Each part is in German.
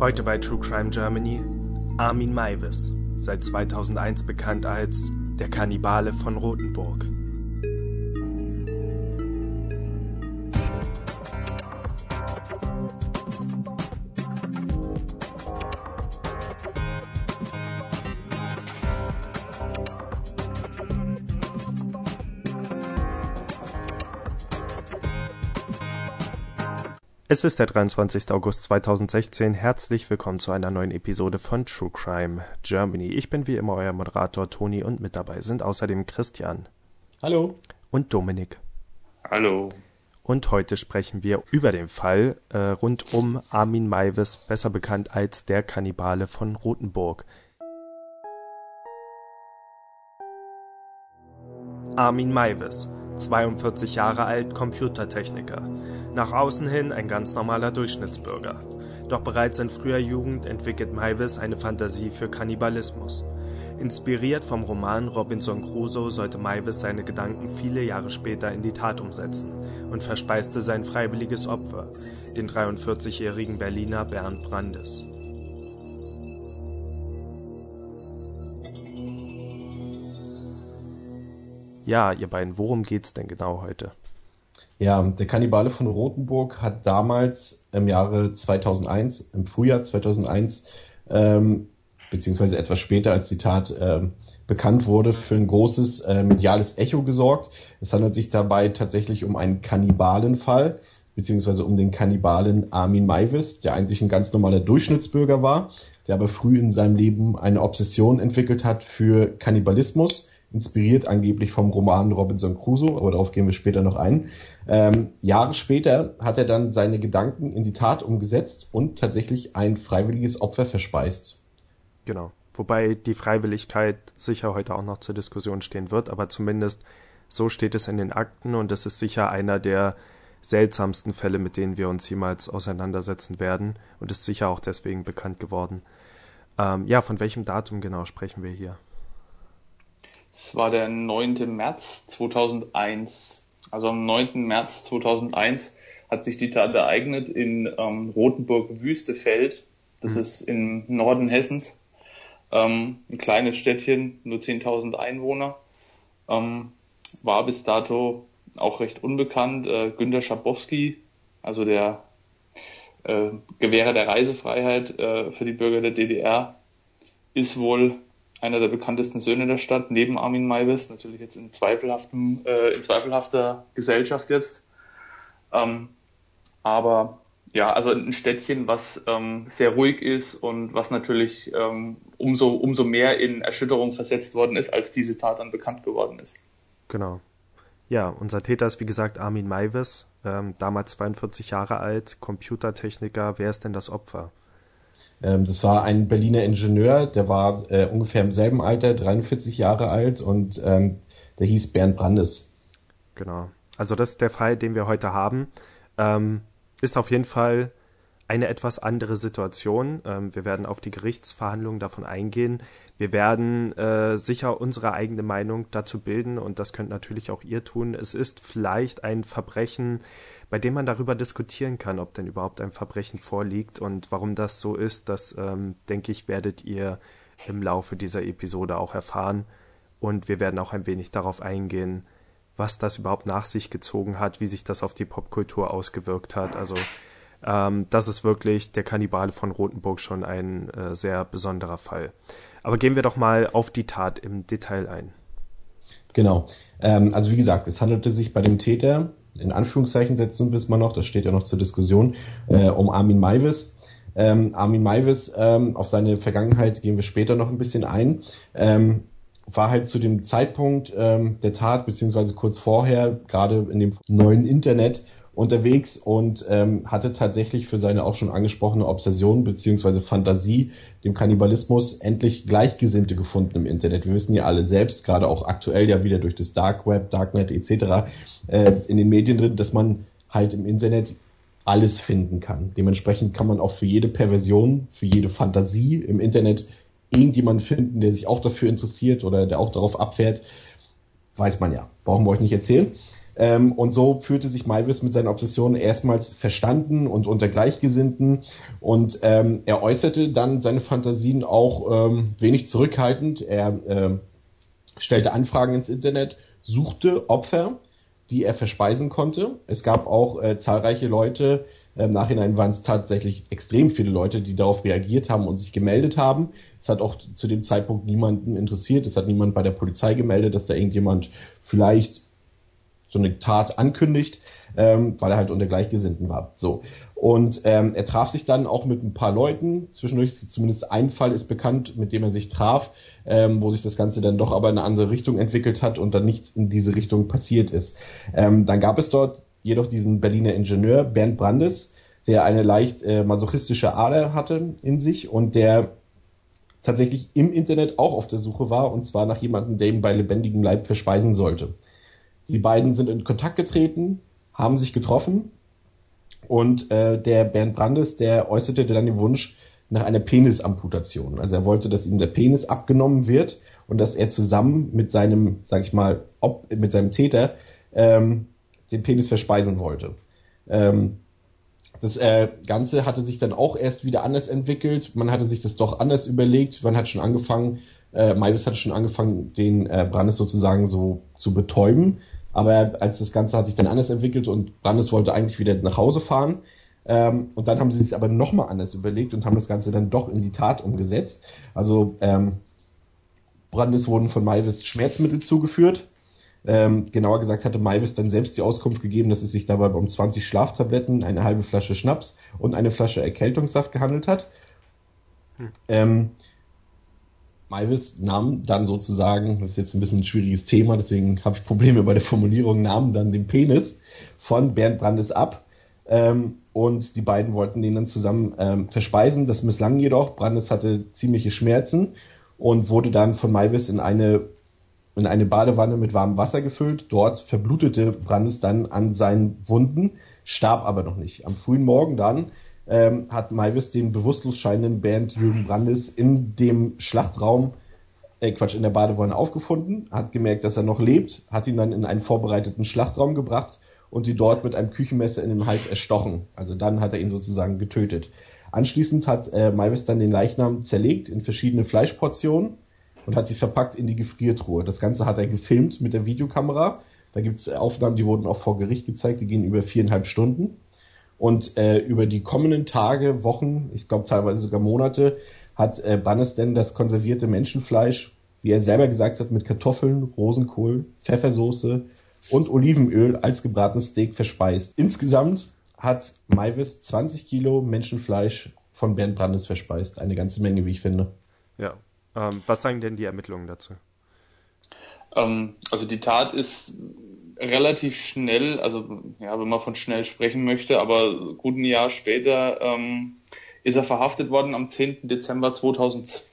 Heute bei True Crime Germany Armin Maivis, seit 2001 bekannt als der Kannibale von Rothenburg. Es ist der 23. August 2016. Herzlich willkommen zu einer neuen Episode von True Crime Germany. Ich bin wie immer euer Moderator Toni und mit dabei sind außerdem Christian. Hallo. Und Dominik. Hallo. Und heute sprechen wir über den Fall äh, rund um Armin Maivis, besser bekannt als der Kannibale von Rothenburg. Armin Maivis 42 Jahre alt, Computertechniker. Nach außen hin ein ganz normaler Durchschnittsbürger. Doch bereits in früher Jugend entwickelt Maivis eine Fantasie für Kannibalismus. Inspiriert vom Roman Robinson Crusoe sollte Maivis seine Gedanken viele Jahre später in die Tat umsetzen und verspeiste sein freiwilliges Opfer, den 43-jährigen Berliner Bernd Brandes. Ja, ihr beiden, worum geht's denn genau heute? Ja, der Kannibale von Rothenburg hat damals im Jahre 2001, im Frühjahr 2001, ähm, beziehungsweise etwas später, als die Tat äh, bekannt wurde, für ein großes äh, mediales Echo gesorgt. Es handelt sich dabei tatsächlich um einen Kannibalenfall, beziehungsweise um den Kannibalen Armin Maivis, der eigentlich ein ganz normaler Durchschnittsbürger war, der aber früh in seinem Leben eine Obsession entwickelt hat für Kannibalismus inspiriert angeblich vom Roman Robinson Crusoe, aber darauf gehen wir später noch ein. Ähm, Jahre später hat er dann seine Gedanken in die Tat umgesetzt und tatsächlich ein freiwilliges Opfer verspeist. Genau. Wobei die Freiwilligkeit sicher heute auch noch zur Diskussion stehen wird, aber zumindest so steht es in den Akten und es ist sicher einer der seltsamsten Fälle, mit denen wir uns jemals auseinandersetzen werden und ist sicher auch deswegen bekannt geworden. Ähm, ja, von welchem Datum genau sprechen wir hier? Es war der 9. März 2001. Also am 9. März 2001 hat sich die Tat ereignet in ähm, Rotenburg-Wüstefeld. Das mhm. ist im Norden Hessens. Ähm, ein kleines Städtchen, nur 10.000 Einwohner. Ähm, war bis dato auch recht unbekannt. Äh, Günter Schabowski, also der äh, Gewährer der Reisefreiheit äh, für die Bürger der DDR, ist wohl einer der bekanntesten Söhne der Stadt, neben Armin Maivis, natürlich jetzt in, zweifelhaftem, äh, in zweifelhafter Gesellschaft jetzt. Ähm, aber ja, also ein Städtchen, was ähm, sehr ruhig ist und was natürlich ähm, umso, umso mehr in Erschütterung versetzt worden ist, als diese Tat dann bekannt geworden ist. Genau. Ja, unser Täter ist wie gesagt Armin Maivis, ähm, damals 42 Jahre alt, Computertechniker. Wer ist denn das Opfer? Ähm, das war ein Berliner Ingenieur, der war äh, ungefähr im selben Alter, 43 Jahre alt und ähm, der hieß Bernd Brandes. Genau. Also das ist der Fall, den wir heute haben. Ähm, ist auf jeden Fall eine etwas andere Situation. Wir werden auf die Gerichtsverhandlungen davon eingehen. Wir werden äh, sicher unsere eigene Meinung dazu bilden und das könnt natürlich auch ihr tun. Es ist vielleicht ein Verbrechen, bei dem man darüber diskutieren kann, ob denn überhaupt ein Verbrechen vorliegt und warum das so ist, das ähm, denke ich, werdet ihr im Laufe dieser Episode auch erfahren. Und wir werden auch ein wenig darauf eingehen, was das überhaupt nach sich gezogen hat, wie sich das auf die Popkultur ausgewirkt hat. Also ähm, das ist wirklich der Kannibale von Rothenburg schon ein äh, sehr besonderer Fall. Aber gehen wir doch mal auf die Tat im Detail ein. Genau. Ähm, also wie gesagt, es handelte sich bei dem Täter in Anführungszeichen setzen bis mal noch, das steht ja noch zur Diskussion, äh, um Armin Maivis. Ähm, Armin Maivis, ähm, auf seine Vergangenheit gehen wir später noch ein bisschen ein, ähm, war halt zu dem Zeitpunkt ähm, der Tat, beziehungsweise kurz vorher, gerade in dem neuen Internet unterwegs und ähm, hatte tatsächlich für seine auch schon angesprochene Obsession beziehungsweise Fantasie dem Kannibalismus endlich Gleichgesinnte gefunden im Internet. Wir wissen ja alle selbst, gerade auch aktuell ja wieder durch das Dark Web, Darknet etc. Äh, in den Medien drin, dass man halt im Internet alles finden kann. Dementsprechend kann man auch für jede Perversion, für jede Fantasie im Internet irgendjemanden finden, der sich auch dafür interessiert oder der auch darauf abfährt. Weiß man ja. Brauchen wir euch nicht erzählen. Ähm, und so fühlte sich Malvis mit seiner Obsession erstmals verstanden und unter Gleichgesinnten. Und ähm, er äußerte dann seine Fantasien auch ähm, wenig zurückhaltend. Er äh, stellte Anfragen ins Internet, suchte Opfer, die er verspeisen konnte. Es gab auch äh, zahlreiche Leute, im Nachhinein waren es tatsächlich extrem viele Leute, die darauf reagiert haben und sich gemeldet haben. Es hat auch zu dem Zeitpunkt niemanden interessiert. Es hat niemand bei der Polizei gemeldet, dass da irgendjemand vielleicht so eine Tat ankündigt, ähm, weil er halt unter Gleichgesinnten war. So. Und ähm, er traf sich dann auch mit ein paar Leuten. Zwischendurch zumindest ein Fall ist bekannt, mit dem er sich traf, ähm, wo sich das Ganze dann doch aber in eine andere Richtung entwickelt hat und dann nichts in diese Richtung passiert ist. Ähm, dann gab es dort jedoch diesen Berliner Ingenieur Bernd Brandes, der eine leicht äh, masochistische Ader hatte in sich und der tatsächlich im Internet auch auf der Suche war, und zwar nach jemandem, der ihn bei lebendigem Leib verspeisen sollte. Die beiden sind in Kontakt getreten, haben sich getroffen und äh, der Bernd Brandes, der äußerte dann den Wunsch nach einer Penisamputation. Also er wollte, dass ihm der Penis abgenommen wird und dass er zusammen mit seinem, sag ich mal, ob, mit seinem Täter ähm, den Penis verspeisen wollte. Ähm, das äh, Ganze hatte sich dann auch erst wieder anders entwickelt. Man hatte sich das doch anders überlegt. Man hat schon angefangen, äh, Maibus hatte schon angefangen, den äh, Brandes sozusagen so zu betäuben. Aber als das Ganze hat sich dann anders entwickelt und Brandes wollte eigentlich wieder nach Hause fahren. Ähm, und dann haben sie sich aber nochmal anders überlegt und haben das Ganze dann doch in die Tat umgesetzt. Also ähm, Brandes wurden von Maivis Schmerzmittel zugeführt. Ähm, genauer gesagt hatte Maivis dann selbst die Auskunft gegeben, dass es sich dabei um 20 Schlaftabletten, eine halbe Flasche Schnaps und eine Flasche Erkältungssaft gehandelt hat. Hm. Ähm, Maivis nahm dann sozusagen, das ist jetzt ein bisschen ein schwieriges Thema, deswegen habe ich Probleme bei der Formulierung, nahm dann den Penis von Bernd Brandes ab ähm, und die beiden wollten den dann zusammen ähm, verspeisen. Das misslang jedoch. Brandes hatte ziemliche Schmerzen und wurde dann von Maivis in eine in eine Badewanne mit warmem Wasser gefüllt. Dort verblutete Brandes dann an seinen Wunden, starb aber noch nicht. Am frühen Morgen dann ähm, hat Maivis den bewusstlos scheinenden Band Jürgen Brandes in dem Schlachtraum, äh Quatsch, in der Badewanne aufgefunden, hat gemerkt, dass er noch lebt, hat ihn dann in einen vorbereiteten Schlachtraum gebracht und ihn dort mit einem Küchenmesser in den Hals erstochen. Also dann hat er ihn sozusagen getötet. Anschließend hat äh, Maivis dann den Leichnam zerlegt in verschiedene Fleischportionen und hat sie verpackt in die Gefriertruhe. Das Ganze hat er gefilmt mit der Videokamera. Da gibt's Aufnahmen, die wurden auch vor Gericht gezeigt, die gehen über viereinhalb Stunden. Und äh, über die kommenden Tage, Wochen, ich glaube teilweise sogar Monate, hat äh, Bannes denn das konservierte Menschenfleisch, wie er selber gesagt hat, mit Kartoffeln, Rosenkohl, Pfeffersoße und Olivenöl als gebratenes Steak verspeist. Insgesamt hat Maivis 20 Kilo Menschenfleisch von Bernd Brandes verspeist. Eine ganze Menge, wie ich finde. Ja. Ähm, was sagen denn die Ermittlungen dazu? Ähm, also die Tat ist relativ schnell, also ja, wenn man von schnell sprechen möchte, aber gut ein Jahr später ähm, ist er verhaftet worden am 10. Dezember 2002.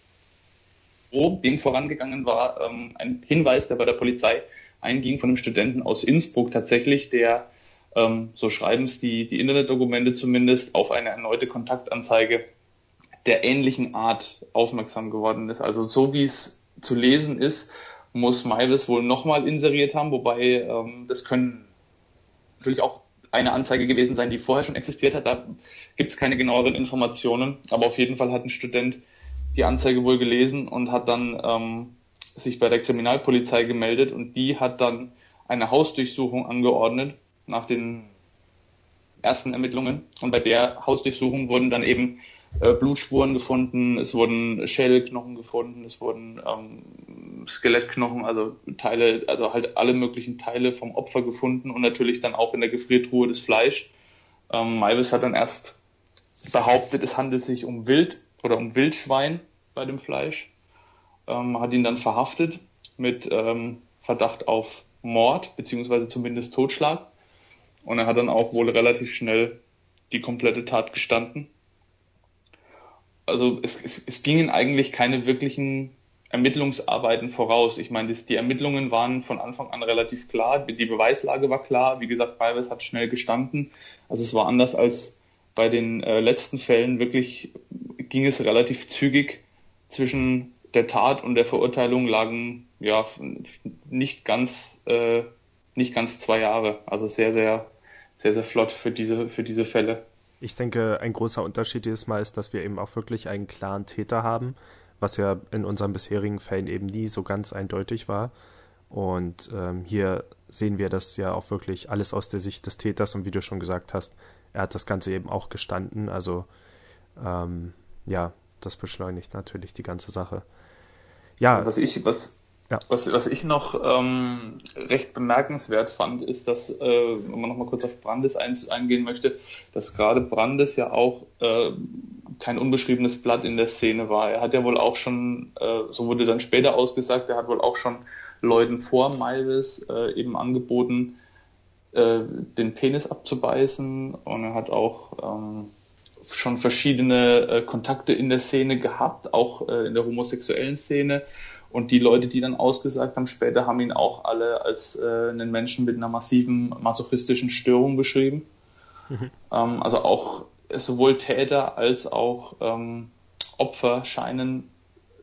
Dem vorangegangen war ähm, ein Hinweis, der bei der Polizei einging von einem Studenten aus Innsbruck tatsächlich, der, ähm, so schreiben es die, die Internetdokumente zumindest, auf eine erneute Kontaktanzeige der ähnlichen Art aufmerksam geworden ist. Also so wie es zu lesen ist, muss Miles wohl nochmal inseriert haben, wobei ähm, das können natürlich auch eine Anzeige gewesen sein, die vorher schon existiert hat. Da gibt es keine genaueren Informationen, aber auf jeden Fall hat ein Student die Anzeige wohl gelesen und hat dann ähm, sich bei der Kriminalpolizei gemeldet und die hat dann eine Hausdurchsuchung angeordnet nach den ersten Ermittlungen. Und bei der Hausdurchsuchung wurden dann eben äh, Blutspuren gefunden, es wurden Schädelknochen gefunden, es wurden ähm, Skelettknochen, also Teile, also halt alle möglichen Teile vom Opfer gefunden und natürlich dann auch in der Gefriertruhe das Fleisch. Ähm, Maivis hat dann erst behauptet, es handelt sich um Wild oder um Wildschwein bei dem Fleisch, ähm, hat ihn dann verhaftet mit ähm, Verdacht auf Mord beziehungsweise zumindest Totschlag. Und er hat dann auch wohl relativ schnell die komplette Tat gestanden also es, es, es gingen eigentlich keine wirklichen Ermittlungsarbeiten voraus. Ich meine, die, die Ermittlungen waren von Anfang an relativ klar, die Beweislage war klar. Wie gesagt, Beiwes hat schnell gestanden. Also es war anders als bei den äh, letzten Fällen. Wirklich ging es relativ zügig zwischen der Tat und der Verurteilung lagen ja nicht ganz äh, nicht ganz zwei Jahre. Also sehr, sehr, sehr, sehr flott für diese, für diese Fälle. Ich denke, ein großer Unterschied dieses Mal ist, dass wir eben auch wirklich einen klaren Täter haben, was ja in unseren bisherigen Fällen eben nie so ganz eindeutig war. Und ähm, hier sehen wir das ja auch wirklich alles aus der Sicht des Täters und wie du schon gesagt hast, er hat das Ganze eben auch gestanden. Also ähm, ja, das beschleunigt natürlich die ganze Sache. Ja. Was ich, was, ja. was, was ich noch ähm, recht bemerkenswert fand, ist, dass, äh, wenn man nochmal kurz auf Brandes ein, eingehen möchte, dass gerade Brandes ja auch äh, kein unbeschriebenes Blatt in der Szene war. Er hat ja wohl auch schon, äh, so wurde dann später ausgesagt, er hat wohl auch schon Leuten vor Malvis äh, eben angeboten, äh, den Penis abzubeißen und er hat auch ähm, schon verschiedene äh, Kontakte in der Szene gehabt, auch äh, in der homosexuellen Szene. Und die Leute, die dann ausgesagt haben, später haben ihn auch alle als äh, einen Menschen mit einer massiven masochistischen Störung beschrieben. Mhm. Ähm, also auch sowohl Täter als auch ähm, Opfer scheinen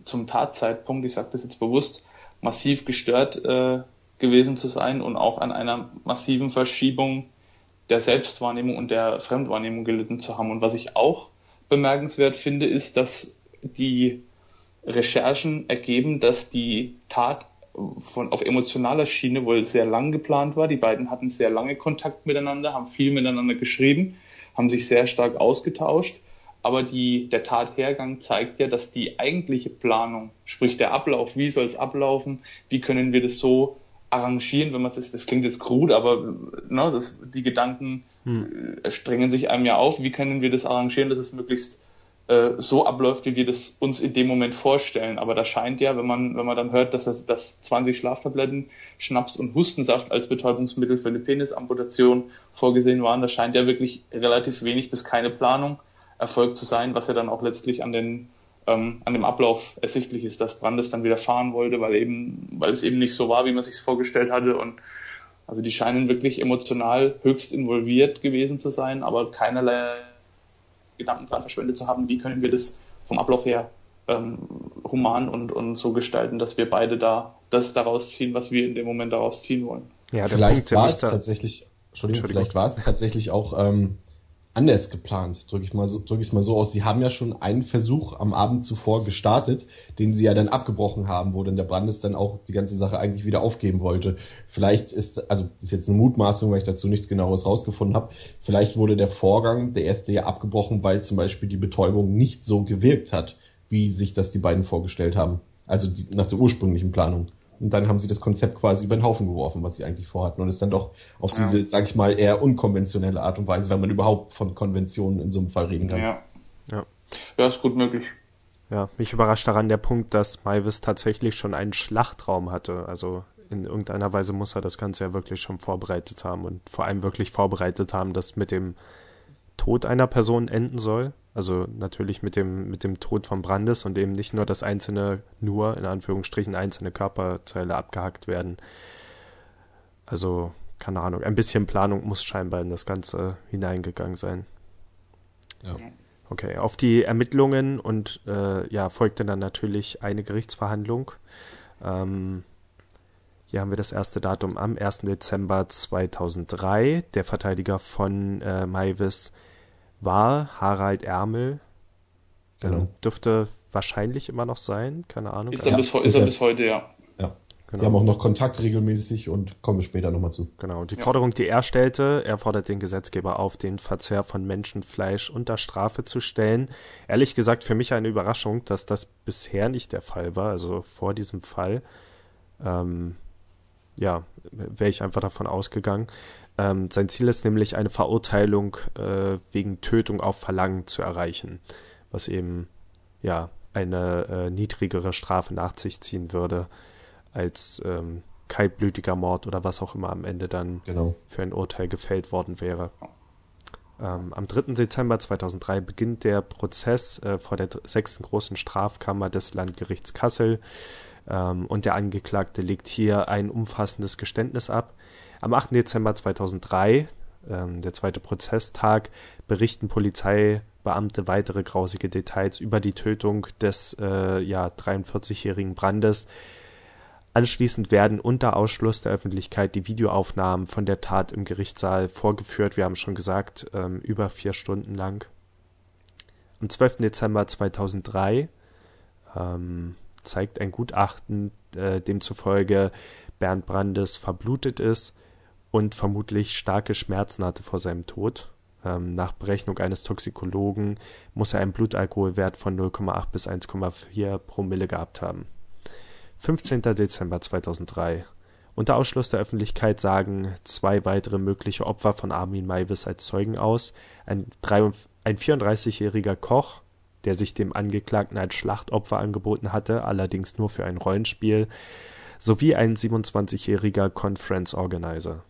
zum Tatzeitpunkt, ich sage das jetzt bewusst, massiv gestört äh, gewesen zu sein und auch an einer massiven Verschiebung der Selbstwahrnehmung und der Fremdwahrnehmung gelitten zu haben. Und was ich auch bemerkenswert finde, ist, dass die Recherchen ergeben, dass die Tat von, auf emotionaler Schiene wohl sehr lang geplant war. Die beiden hatten sehr lange Kontakt miteinander, haben viel miteinander geschrieben, haben sich sehr stark ausgetauscht aber die, der Tathergang zeigt ja, dass die eigentliche Planung, sprich der Ablauf, wie soll es ablaufen, wie können wir das so arrangieren, wenn man das, das klingt jetzt krud, aber ne, das, die Gedanken hm. Äh, strengen sich einem ja auf, wie können wir das arrangieren, dass es möglichst äh, so abläuft, wie wir das uns in dem Moment vorstellen. Aber da scheint ja, wenn man, wenn man dann hört, dass das dass 20 Schlaftabletten, Schnaps und Hustensaft als Betäubungsmittel für eine Penisamputation vorgesehen waren, da scheint ja wirklich relativ wenig bis keine Planung Erfolg zu sein, was ja dann auch letztlich an den ähm, an dem Ablauf ersichtlich ist, dass Brandes dann wieder fahren wollte, weil eben, weil es eben nicht so war, wie man sich vorgestellt hatte und also die scheinen wirklich emotional höchst involviert gewesen zu sein, aber keinerlei Gedanken daran verschwendet zu haben, wie können wir das vom Ablauf her ähm, human und, und so gestalten, dass wir beide da das daraus ziehen, was wir in dem Moment daraus ziehen wollen. Ja, vielleicht war es tatsächlich, Entschuldigung, Entschuldigung, vielleicht war es tatsächlich auch ähm, anders geplant, drücke ich mal so, drücke ich es mal so aus. Sie haben ja schon einen Versuch am Abend zuvor gestartet, den sie ja dann abgebrochen haben, wo dann der Brandes dann auch die ganze Sache eigentlich wieder aufgeben wollte. Vielleicht ist, also ist jetzt eine Mutmaßung, weil ich dazu nichts genaues rausgefunden habe. Vielleicht wurde der Vorgang, der erste ja abgebrochen, weil zum Beispiel die Betäubung nicht so gewirkt hat, wie sich das die beiden vorgestellt haben. Also die, nach der ursprünglichen Planung. Und dann haben sie das Konzept quasi über den Haufen geworfen, was sie eigentlich vorhatten. Und es dann doch auf ja. diese, sag ich mal, eher unkonventionelle Art und Weise, wenn man überhaupt von Konventionen in so einem Fall reden kann. Ja. Ja, ja ist gut möglich. Ja, mich überrascht daran der Punkt, dass Maivis tatsächlich schon einen Schlachtraum hatte. Also in irgendeiner Weise muss er das Ganze ja wirklich schon vorbereitet haben und vor allem wirklich vorbereitet haben, dass mit dem Tod einer Person enden soll. Also natürlich mit dem, mit dem Tod von Brandes und eben nicht nur das einzelne, nur in Anführungsstrichen einzelne Körperteile abgehackt werden. Also, keine Ahnung, ein bisschen Planung muss scheinbar in das Ganze hineingegangen sein. Ja. Okay, auf die Ermittlungen und äh, ja, folgte dann natürlich eine Gerichtsverhandlung. Ähm, hier haben wir das erste Datum am 1. Dezember 2003. Der Verteidiger von äh, Maivis war Harald Ärmel. Genau. Ähm, dürfte wahrscheinlich immer noch sein, keine Ahnung. Ist er, bis, ist er bis heute, ja. Ja. Genau. Sie haben auch noch Kontakt regelmäßig und kommen später nochmal zu. Genau. Die ja. Forderung, die er stellte, er fordert den Gesetzgeber auf, den Verzehr von Menschenfleisch unter Strafe zu stellen. Ehrlich gesagt, für mich eine Überraschung, dass das bisher nicht der Fall war, also vor diesem Fall. Ähm, ja, wäre ich einfach davon ausgegangen. Ähm, sein Ziel ist nämlich eine Verurteilung äh, wegen Tötung auf Verlangen zu erreichen, was eben ja eine äh, niedrigere Strafe nach sich ziehen würde als ähm, kaltblütiger Mord oder was auch immer am Ende dann genau. für ein Urteil gefällt worden wäre. Ähm, am 3. Dezember 2003 beginnt der Prozess äh, vor der sechsten großen Strafkammer des Landgerichts Kassel und der Angeklagte legt hier ein umfassendes Geständnis ab. Am 8. Dezember 2003, ähm, der zweite Prozesstag, berichten Polizeibeamte weitere grausige Details über die Tötung des äh, ja, 43-jährigen Brandes. Anschließend werden unter Ausschluss der Öffentlichkeit die Videoaufnahmen von der Tat im Gerichtssaal vorgeführt. Wir haben schon gesagt, ähm, über vier Stunden lang. Am 12. Dezember 2003 ähm, zeigt ein Gutachten, äh, demzufolge Bernd Brandes verblutet ist und vermutlich starke Schmerzen hatte vor seinem Tod. Ähm, nach Berechnung eines Toxikologen muss er einen Blutalkoholwert von 0,8 bis 1,4 Promille gehabt haben. 15. Dezember 2003. Unter Ausschluss der Öffentlichkeit sagen zwei weitere mögliche Opfer von Armin Maivis als Zeugen aus. Ein, ein 34-jähriger Koch, der sich dem Angeklagten als Schlachtopfer angeboten hatte, allerdings nur für ein Rollenspiel, sowie ein 27-jähriger Conference Organizer.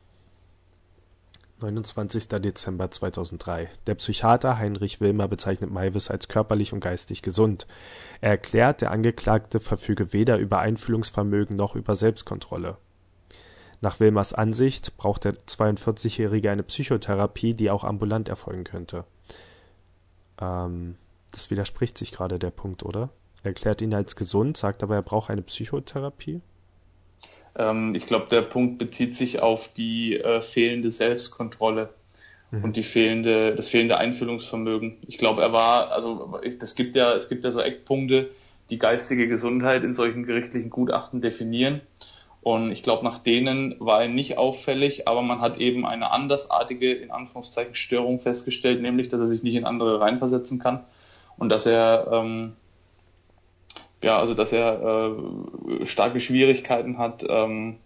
29. Dezember 2003. Der Psychiater Heinrich Wilmer bezeichnet Maivis als körperlich und geistig gesund. Er erklärt, der Angeklagte verfüge weder über Einfühlungsvermögen noch über Selbstkontrolle. Nach Wilmers Ansicht braucht der 42-Jährige eine Psychotherapie, die auch ambulant erfolgen könnte. Ähm, das widerspricht sich gerade der Punkt, oder? Er erklärt ihn als gesund, sagt aber, er braucht eine Psychotherapie. Ähm, ich glaube, der Punkt bezieht sich auf die äh, fehlende Selbstkontrolle mhm. und die fehlende, das fehlende Einfühlungsvermögen. Ich glaube, er war, also es gibt ja, es gibt ja so Eckpunkte, die geistige Gesundheit in solchen gerichtlichen Gutachten definieren. Und ich glaube, nach denen war er nicht auffällig, aber man hat eben eine andersartige, in Anführungszeichen, Störung festgestellt, nämlich, dass er sich nicht in andere reinversetzen kann und dass er ähm, ja, also dass er äh, starke Schwierigkeiten hat, ähm,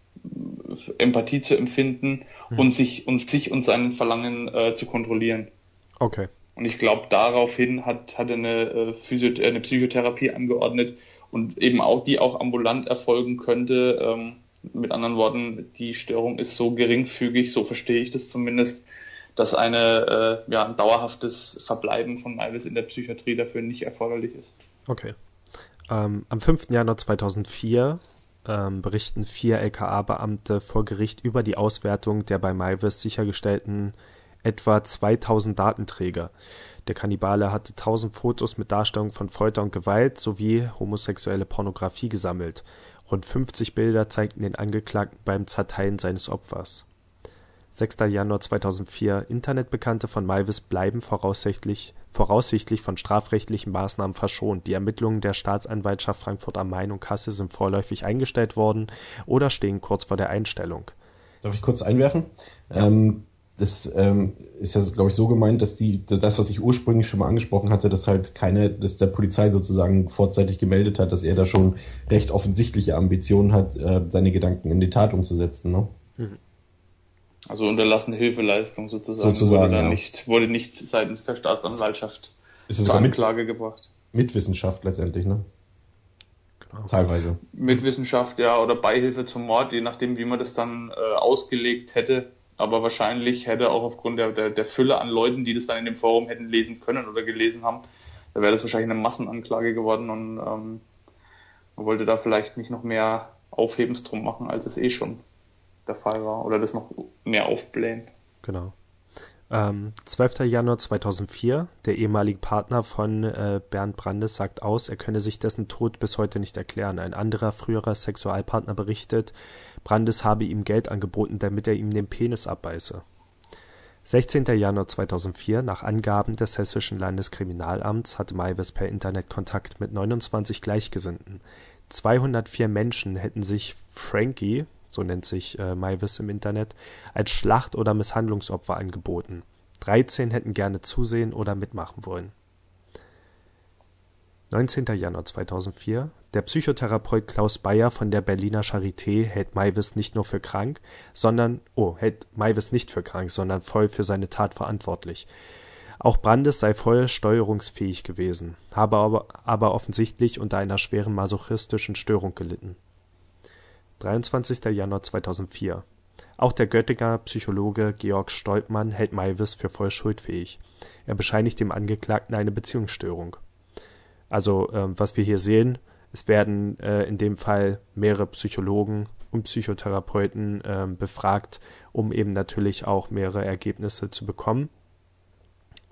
Empathie zu empfinden mhm. und sich und sich und seinen Verlangen äh, zu kontrollieren. Okay. Und ich glaube, daraufhin hat, hat er eine, äh, Physio eine Psychotherapie angeordnet und eben auch, die auch ambulant erfolgen könnte. Ähm, mit anderen Worten, die Störung ist so geringfügig, so verstehe ich das zumindest, dass eine, äh, ja, ein dauerhaftes Verbleiben von Iris in der Psychiatrie dafür nicht erforderlich ist. Okay. Ähm, am 5. Januar 2004 ähm, berichten vier LKA-Beamte vor Gericht über die Auswertung der bei Maivis sichergestellten etwa 2000 Datenträger. Der Kannibale hatte 1000 Fotos mit Darstellung von Folter und Gewalt sowie homosexuelle Pornografie gesammelt. Rund 50 Bilder zeigten den Angeklagten beim Zerteilen seines Opfers. 6. Januar 2004 Internetbekannte von Malvis bleiben voraussichtlich, voraussichtlich von strafrechtlichen Maßnahmen verschont. Die Ermittlungen der Staatsanwaltschaft Frankfurt am Main und Kassel sind vorläufig eingestellt worden oder stehen kurz vor der Einstellung. Darf ich kurz einwerfen? Ja. Ähm, das ähm, ist ja, glaube ich, so gemeint, dass die, das, was ich ursprünglich schon mal angesprochen hatte, dass halt keine, dass der Polizei sozusagen vorzeitig gemeldet hat, dass er da schon recht offensichtliche Ambitionen hat, äh, seine Gedanken in die Tat umzusetzen. Ne? Mhm. Also unterlassene Hilfeleistung sozusagen, sozusagen wurde, ja. nicht, wurde nicht seitens der Staatsanwaltschaft ist zur Anklage mit, gebracht. Mitwissenschaft letztendlich, ne? Genau. Teilweise. Mitwissenschaft, ja, oder Beihilfe zum Mord, je nachdem, wie man das dann äh, ausgelegt hätte. Aber wahrscheinlich hätte auch aufgrund der, der, der Fülle an Leuten, die das dann in dem Forum hätten lesen können oder gelesen haben, da wäre das wahrscheinlich eine Massenanklage geworden und ähm, man wollte da vielleicht nicht noch mehr Aufhebens drum machen, als es eh schon der Fall war oder das noch mehr aufblähen. Genau. Ähm, 12. Januar 2004. Der ehemalige Partner von äh, Bernd Brandes sagt aus, er könne sich dessen Tod bis heute nicht erklären. Ein anderer früherer Sexualpartner berichtet, Brandes habe ihm Geld angeboten, damit er ihm den Penis abbeiße. 16. Januar 2004. Nach Angaben des Hessischen Landeskriminalamts hatte Maivis per Internet Kontakt mit 29 Gleichgesinnten. 204 Menschen hätten sich Frankie, so nennt sich äh, Maivis im Internet, als Schlacht- oder Misshandlungsopfer angeboten. 13 hätten gerne zusehen oder mitmachen wollen. 19. Januar 2004. Der Psychotherapeut Klaus Bayer von der Berliner Charité hält Maivis nicht nur für krank, sondern, oh, hält Maivis nicht für krank, sondern voll für seine Tat verantwortlich. Auch Brandes sei voll steuerungsfähig gewesen, habe aber, aber offensichtlich unter einer schweren masochistischen Störung gelitten. 23. Januar 2004 Auch der Göttinger Psychologe Georg Stolpmann hält Maivis für voll schuldfähig. Er bescheinigt dem Angeklagten eine Beziehungsstörung. Also, äh, was wir hier sehen, es werden äh, in dem Fall mehrere Psychologen und Psychotherapeuten äh, befragt, um eben natürlich auch mehrere Ergebnisse zu bekommen.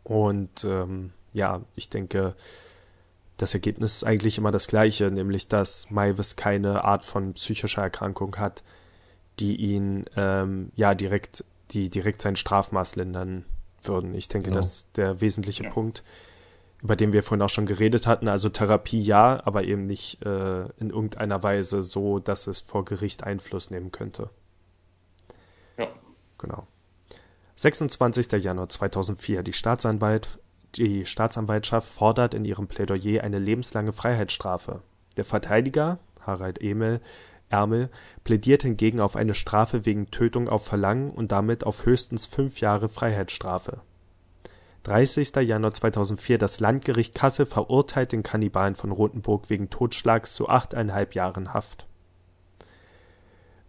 Und ähm, ja, ich denke, das Ergebnis ist eigentlich immer das gleiche, nämlich dass Maivis keine Art von psychischer Erkrankung hat, die ihn ähm, ja direkt, die direkt sein Strafmaß lindern würden. Ich denke, genau. das ist der wesentliche ja. Punkt, über den wir vorhin auch schon geredet hatten. Also Therapie ja, aber eben nicht äh, in irgendeiner Weise so, dass es vor Gericht Einfluss nehmen könnte. Ja. Genau. 26. Januar 2004. Die Staatsanwalt die Staatsanwaltschaft fordert in ihrem Plädoyer eine lebenslange Freiheitsstrafe. Der Verteidiger, Harald Emel, Ärmel, plädiert hingegen auf eine Strafe wegen Tötung auf Verlangen und damit auf höchstens fünf Jahre Freiheitsstrafe. 30. Januar 2004 Das Landgericht Kassel verurteilt den Kannibalen von Rothenburg wegen Totschlags zu achteinhalb Jahren Haft.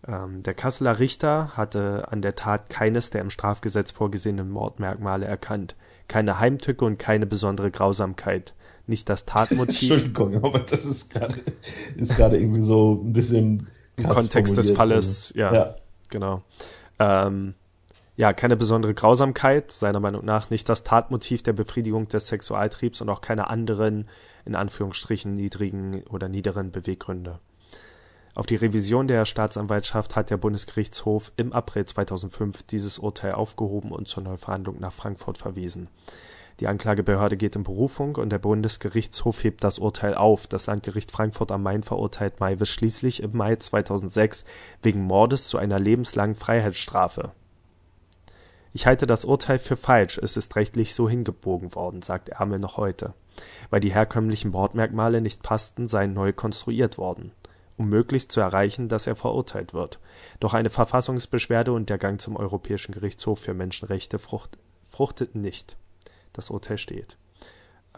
Ähm, der Kasseler Richter hatte an der Tat keines der im Strafgesetz vorgesehenen Mordmerkmale erkannt keine Heimtücke und keine besondere Grausamkeit. Nicht das Tatmotiv. Entschuldigung, aber das ist gerade ist gerade irgendwie so ein bisschen im Kontext des Falles, ja, ja, genau. Ähm, ja, keine besondere Grausamkeit, seiner Meinung nach nicht das Tatmotiv der Befriedigung des Sexualtriebs und auch keine anderen, in Anführungsstrichen, niedrigen oder niederen Beweggründe. Auf die Revision der Staatsanwaltschaft hat der Bundesgerichtshof im April 2005 dieses Urteil aufgehoben und zur Neuverhandlung nach Frankfurt verwiesen. Die Anklagebehörde geht in Berufung und der Bundesgerichtshof hebt das Urteil auf. Das Landgericht Frankfurt am Main verurteilt Maivis schließlich im Mai 2006 wegen Mordes zu einer lebenslangen Freiheitsstrafe. Ich halte das Urteil für falsch, es ist rechtlich so hingebogen worden, sagt Ärmel noch heute. Weil die herkömmlichen Bordmerkmale nicht passten, seien neu konstruiert worden um möglichst zu erreichen, dass er verurteilt wird. Doch eine Verfassungsbeschwerde und der Gang zum Europäischen Gerichtshof für Menschenrechte frucht, fruchteten nicht. Das Urteil steht.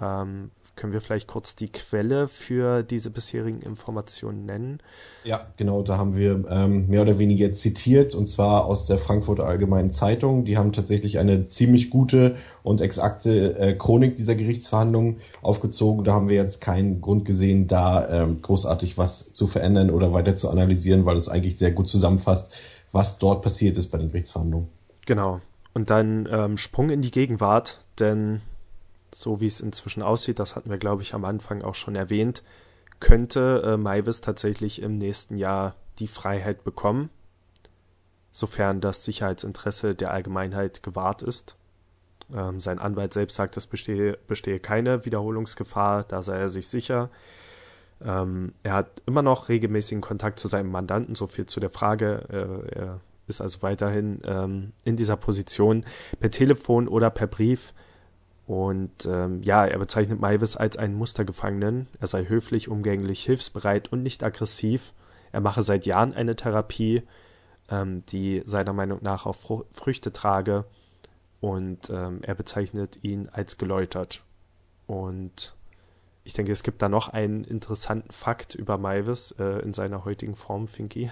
Ähm, können wir vielleicht kurz die Quelle für diese bisherigen Informationen nennen? Ja, genau, da haben wir ähm, mehr oder weniger zitiert und zwar aus der Frankfurter Allgemeinen Zeitung. Die haben tatsächlich eine ziemlich gute und exakte äh, Chronik dieser Gerichtsverhandlungen aufgezogen. Da haben wir jetzt keinen Grund gesehen, da ähm, großartig was zu verändern oder weiter zu analysieren, weil es eigentlich sehr gut zusammenfasst, was dort passiert ist bei den Gerichtsverhandlungen. Genau. Und dann ähm, Sprung in die Gegenwart, denn so wie es inzwischen aussieht, das hatten wir, glaube ich, am Anfang auch schon erwähnt, könnte äh, Maivis tatsächlich im nächsten Jahr die Freiheit bekommen, sofern das Sicherheitsinteresse der Allgemeinheit gewahrt ist. Ähm, sein Anwalt selbst sagt, es bestehe, bestehe keine Wiederholungsgefahr, da sei er sich sicher. Ähm, er hat immer noch regelmäßigen Kontakt zu seinem Mandanten, so viel zu der Frage. Äh, er ist also weiterhin ähm, in dieser Position per Telefon oder per Brief und ähm, ja, er bezeichnet Maivis als einen Mustergefangenen. Er sei höflich, umgänglich, hilfsbereit und nicht aggressiv. Er mache seit Jahren eine Therapie, ähm, die seiner Meinung nach auch Fr Früchte trage. Und ähm, er bezeichnet ihn als geläutert. Und ich denke, es gibt da noch einen interessanten Fakt über Maivis äh, in seiner heutigen Form, Finky.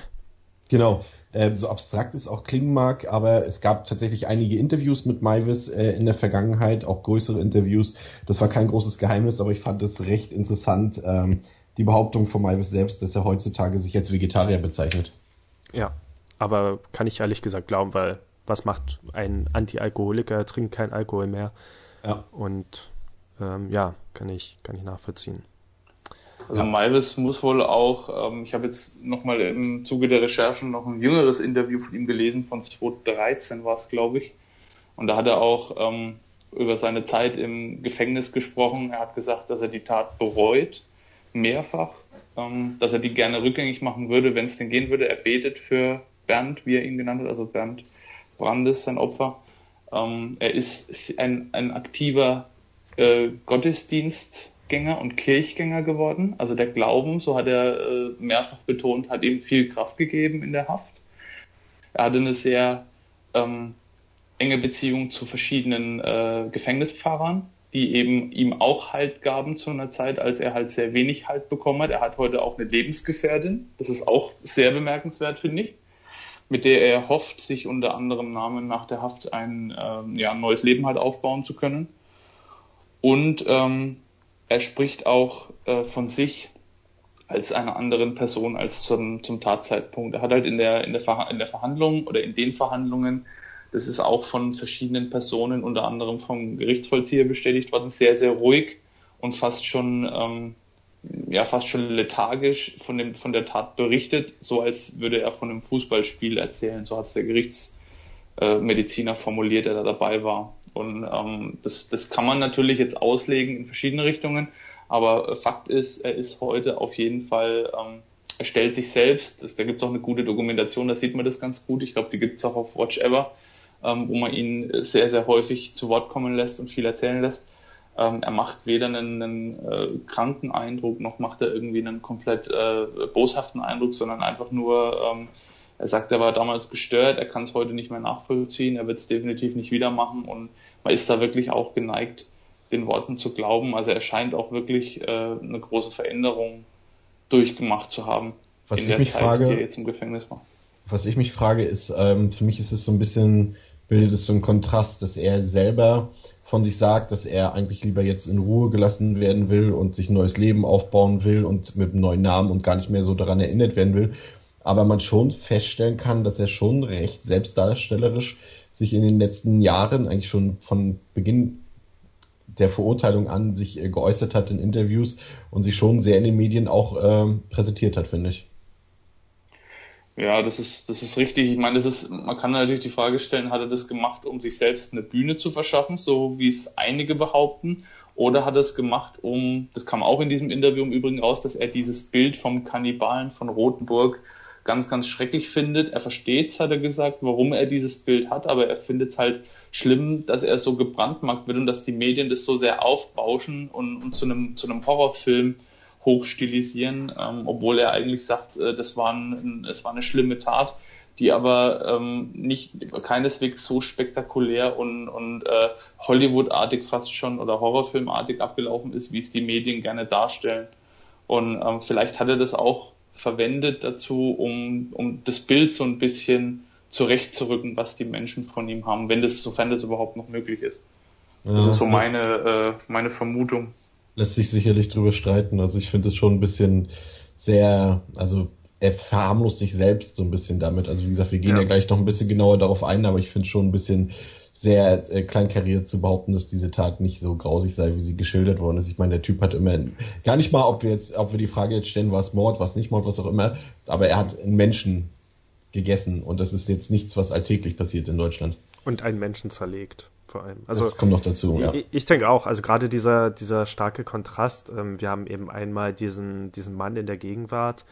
Genau, äh, so abstrakt es auch klingen mag, aber es gab tatsächlich einige Interviews mit Maivis äh, in der Vergangenheit, auch größere Interviews. Das war kein großes Geheimnis, aber ich fand es recht interessant, ähm, die Behauptung von Maivis selbst, dass er heutzutage sich als Vegetarier bezeichnet. Ja, aber kann ich ehrlich gesagt glauben, weil was macht ein Anti-Alkoholiker? Er trinkt kein Alkohol mehr. Ja. Und ähm, ja, kann ich, kann ich nachvollziehen. Also ja. Maivis muss wohl auch, ähm, ich habe jetzt nochmal im Zuge der Recherchen noch ein jüngeres Interview von ihm gelesen, von 2013 war es, glaube ich. Und da hat er auch ähm, über seine Zeit im Gefängnis gesprochen. Er hat gesagt, dass er die Tat bereut, mehrfach, ähm, dass er die gerne rückgängig machen würde, wenn es denn gehen würde. Er betet für Bernd, wie er ihn genannt hat, also Bernd Brandes, sein Opfer. Ähm, er ist ein, ein aktiver äh, Gottesdienst Gänger und Kirchgänger geworden. Also der Glauben, so hat er äh, mehrfach betont, hat ihm viel Kraft gegeben in der Haft. Er hatte eine sehr ähm, enge Beziehung zu verschiedenen äh, Gefängnispfarrern, die eben ihm auch Halt gaben zu einer Zeit, als er halt sehr wenig Halt bekommen hat. Er hat heute auch eine Lebensgefährdin. Das ist auch sehr bemerkenswert, finde ich mit der er hofft, sich unter anderem Namen nach der Haft ein, äh, ja, neues Leben halt aufbauen zu können. Und ähm, er spricht auch äh, von sich als einer anderen Person als zum, zum Tatzeitpunkt. Er hat halt in der, in, der in der Verhandlung oder in den Verhandlungen, das ist auch von verschiedenen Personen, unter anderem vom Gerichtsvollzieher bestätigt worden, sehr, sehr ruhig und fast schon ähm, ja fast schon lethargisch von dem von der Tat berichtet, so als würde er von einem Fußballspiel erzählen. So hat es der Gerichtsmediziner formuliert, der da dabei war. Und ähm, das, das kann man natürlich jetzt auslegen in verschiedene Richtungen, aber Fakt ist, er ist heute auf jeden Fall, ähm, er stellt sich selbst, das, da gibt es auch eine gute Dokumentation, da sieht man das ganz gut. Ich glaube, die gibt es auch auf Watch Ever, ähm, wo man ihn sehr, sehr häufig zu Wort kommen lässt und viel erzählen lässt. Ähm, er macht weder einen, einen äh, kranken Eindruck, noch macht er irgendwie einen komplett äh, boshaften Eindruck, sondern einfach nur, ähm, er sagt, er war damals gestört, er kann es heute nicht mehr nachvollziehen, er wird es definitiv nicht wieder machen und man ist da wirklich auch geneigt, den Worten zu glauben. Also er scheint auch wirklich äh, eine große Veränderung durchgemacht zu haben was in der mich Zeit, frage, die er jetzt im Gefängnis war. Was ich mich frage, ist, ähm, für mich ist es so ein bisschen, bildet es so ein Kontrast, dass er selber von sich sagt, dass er eigentlich lieber jetzt in Ruhe gelassen werden will und sich ein neues Leben aufbauen will und mit einem neuen Namen und gar nicht mehr so daran erinnert werden will. Aber man schon feststellen kann, dass er schon recht selbstdarstellerisch sich in den letzten Jahren, eigentlich schon von Beginn der Verurteilung an, sich äh, geäußert hat in Interviews und sich schon sehr in den Medien auch äh, präsentiert hat, finde ich. Ja, das ist, das ist richtig. Ich meine, das ist, man kann natürlich die Frage stellen, hat er das gemacht, um sich selbst eine Bühne zu verschaffen, so wie es einige behaupten, oder hat er es gemacht, um, das kam auch in diesem Interview im Übrigen raus, dass er dieses Bild vom Kannibalen von Rothenburg ganz, ganz schrecklich findet. Er versteht, hat er gesagt, warum er dieses Bild hat, aber er findet es halt schlimm, dass er so gebrandmarkt wird und dass die Medien das so sehr aufbauschen und, und zu einem, zu einem Horrorfilm hochstilisieren, ähm, obwohl er eigentlich sagt, äh, das war ein, es war eine schlimme Tat, die aber ähm, nicht keineswegs so spektakulär und, und äh, Hollywood-artig fast schon oder Horrorfilmartig abgelaufen ist, wie es die Medien gerne darstellen. Und ähm, vielleicht hat er das auch verwendet dazu, um, um das Bild so ein bisschen zurechtzurücken, was die Menschen von ihm haben, wenn das, sofern das überhaupt noch möglich ist. Ja, das ist so meine, äh, meine Vermutung. Lässt sich sicherlich drüber streiten. Also ich finde es schon ein bisschen sehr, also er verharmlost sich selbst so ein bisschen damit. Also wie gesagt, wir gehen ja, ja gleich noch ein bisschen genauer darauf ein, aber ich finde schon ein bisschen sehr äh, kleinkariert zu behaupten, dass diese Tat nicht so grausig sei, wie sie geschildert worden ist. Ich meine, der Typ hat immer gar nicht mal, ob wir jetzt, ob wir die Frage jetzt stellen, was Mord, was nicht Mord, was auch immer, aber er hat einen Menschen gegessen und das ist jetzt nichts, was alltäglich passiert in Deutschland. Und einen Menschen zerlegt vor allem. Also das kommt noch dazu. Ja. Ich, ich denke auch. Also gerade dieser dieser starke Kontrast. Ähm, wir haben eben einmal diesen diesen Mann in der Gegenwart,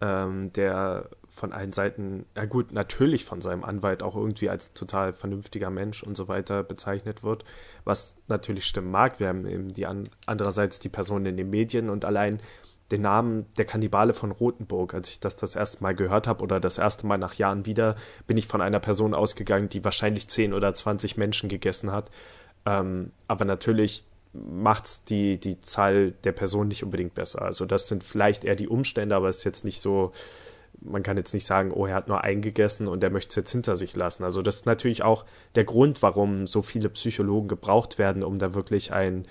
ähm, der von allen Seiten, ja gut, natürlich von seinem Anwalt auch irgendwie als total vernünftiger Mensch und so weiter bezeichnet wird, was natürlich stimmen mag. Wir haben eben die an, andererseits die Person in den Medien und allein den Namen der Kannibale von Rothenburg. Als ich das das erste Mal gehört habe oder das erste Mal nach Jahren wieder, bin ich von einer Person ausgegangen, die wahrscheinlich 10 oder 20 Menschen gegessen hat. Ähm, aber natürlich macht's die, die Zahl der Personen nicht unbedingt besser. Also das sind vielleicht eher die Umstände, aber es ist jetzt nicht so, man kann jetzt nicht sagen, oh, er hat nur eingegessen und er möchte es jetzt hinter sich lassen. Also das ist natürlich auch der Grund, warum so viele Psychologen gebraucht werden, um da wirklich ein,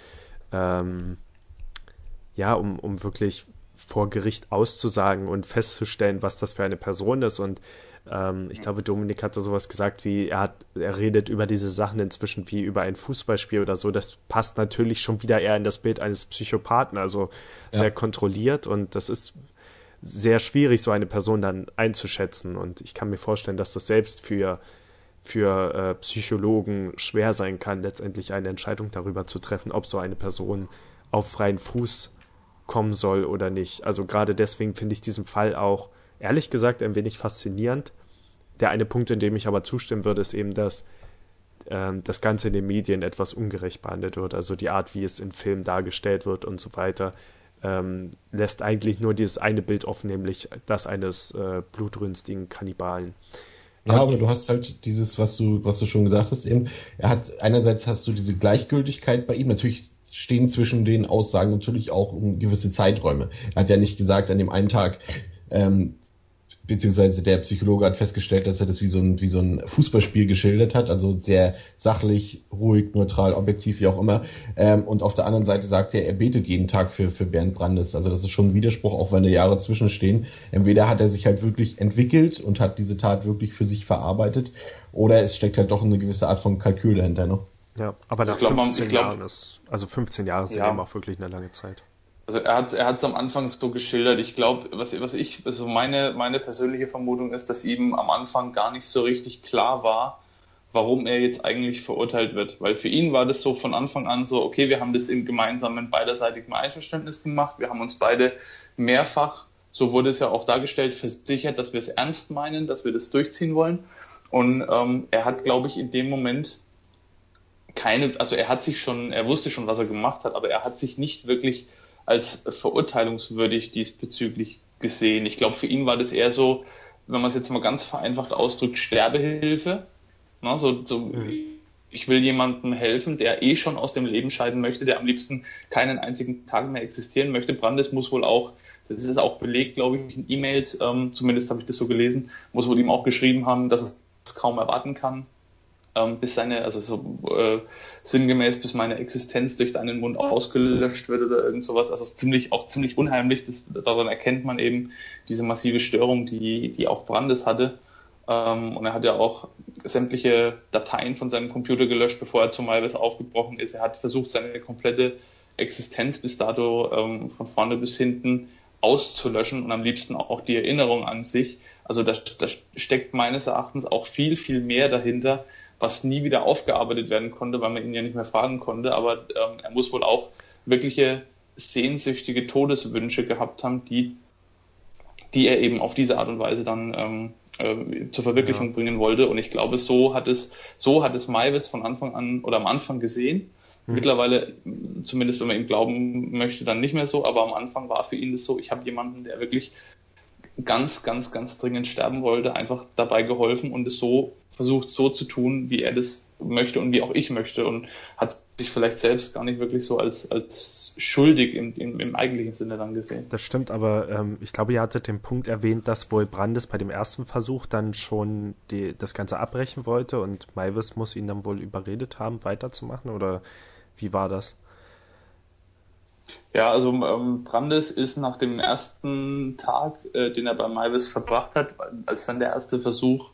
ähm, ja, um, um wirklich vor Gericht auszusagen und festzustellen, was das für eine Person ist. Und ähm, ich glaube, Dominik hatte sowas gesagt, wie er hat, er redet über diese Sachen inzwischen wie über ein Fußballspiel oder so. Das passt natürlich schon wieder eher in das Bild eines Psychopathen, also ja. sehr kontrolliert und das ist sehr schwierig, so eine Person dann einzuschätzen. Und ich kann mir vorstellen, dass das selbst für für äh, Psychologen schwer sein kann, letztendlich eine Entscheidung darüber zu treffen, ob so eine Person auf freien Fuß kommen soll oder nicht. Also gerade deswegen finde ich diesen Fall auch ehrlich gesagt ein wenig faszinierend. Der eine Punkt, in dem ich aber zustimmen würde, ist eben, dass ähm, das Ganze in den Medien etwas ungerecht behandelt wird. Also die Art, wie es in Filmen dargestellt wird und so weiter, ähm, lässt eigentlich nur dieses eine Bild offen, nämlich das eines äh, blutrünstigen Kannibalen. Ja, aber du hast halt dieses, was du, was du schon gesagt hast, eben, er hat, einerseits hast du diese Gleichgültigkeit bei ihm, natürlich stehen zwischen den Aussagen natürlich auch um gewisse Zeiträume. Er hat ja nicht gesagt, an dem einen Tag ähm, beziehungsweise der Psychologe hat festgestellt, dass er das wie so ein, wie so ein Fußballspiel geschildert hat, also sehr sachlich, ruhig, neutral, objektiv, wie auch immer. Ähm, und auf der anderen Seite sagt er, er betet jeden Tag für, für Bernd Brandes. Also das ist schon ein Widerspruch, auch wenn da Jahre zwischenstehen. Entweder hat er sich halt wirklich entwickelt und hat diese Tat wirklich für sich verarbeitet, oder es steckt halt doch eine gewisse Art von Kalkül dahinter, ne? Ja, aber nach glaub, 15 glaub, Jahren ist, also 15 Jahre sind ja. eben auch wirklich eine lange Zeit. Also er hat er hat es am Anfang so geschildert. Ich glaube, was was ich also meine meine persönliche Vermutung ist, dass ihm am Anfang gar nicht so richtig klar war, warum er jetzt eigentlich verurteilt wird. Weil für ihn war das so von Anfang an so, okay, wir haben das im gemeinsamen beiderseitigen Einverständnis gemacht. Wir haben uns beide mehrfach, so wurde es ja auch dargestellt, versichert, dass wir es ernst meinen, dass wir das durchziehen wollen. Und ähm, er hat, glaube ich, in dem Moment keine, also er hat sich schon, er wusste schon, was er gemacht hat, aber er hat sich nicht wirklich als verurteilungswürdig diesbezüglich gesehen. Ich glaube, für ihn war das eher so, wenn man es jetzt mal ganz vereinfacht ausdrückt, Sterbehilfe. Na, so, so, mhm. ich will jemandem helfen, der eh schon aus dem Leben scheiden möchte, der am liebsten keinen einzigen Tag mehr existieren möchte. Brandes muss wohl auch, das ist auch belegt, glaube ich, in E-Mails, ähm, zumindest habe ich das so gelesen, muss wohl ihm auch geschrieben haben, dass es kaum erwarten kann, ähm, bis seine, also so äh, sinngemäß, bis meine Existenz durch deinen Mund ausgelöscht wird oder irgend sowas. Also ziemlich, auch ziemlich unheimlich. Das, daran erkennt man eben diese massive Störung, die, die auch Brandes hatte. Ähm, und er hat ja auch sämtliche Dateien von seinem Computer gelöscht, bevor er zum Malwes aufgebrochen ist. Er hat versucht, seine komplette Existenz bis dato ähm, von vorne bis hinten auszulöschen und am liebsten auch die Erinnerung an sich. Also da, da steckt meines Erachtens auch viel, viel mehr dahinter, was nie wieder aufgearbeitet werden konnte, weil man ihn ja nicht mehr fragen konnte. Aber ähm, er muss wohl auch wirkliche sehnsüchtige Todeswünsche gehabt haben, die, die er eben auf diese Art und Weise dann ähm, äh, zur Verwirklichung ja. bringen wollte. Und ich glaube, so hat es, so hat es Maivis von Anfang an oder am Anfang gesehen. Mhm. Mittlerweile, zumindest wenn man ihm glauben möchte, dann nicht mehr so, aber am Anfang war für ihn das so, ich habe jemanden, der wirklich ganz, ganz, ganz dringend sterben wollte, einfach dabei geholfen und es so versucht so zu tun, wie er das möchte und wie auch ich möchte und hat sich vielleicht selbst gar nicht wirklich so als, als schuldig im, im, im eigentlichen Sinne dann gesehen. Das stimmt, aber ähm, ich glaube, ihr hattet den Punkt erwähnt, dass wohl Brandes bei dem ersten Versuch dann schon die, das Ganze abbrechen wollte und Maivis muss ihn dann wohl überredet haben, weiterzumachen oder wie war das? Ja, also ähm, Brandes ist nach dem ersten Tag, äh, den er bei Maivis verbracht hat, als dann der erste Versuch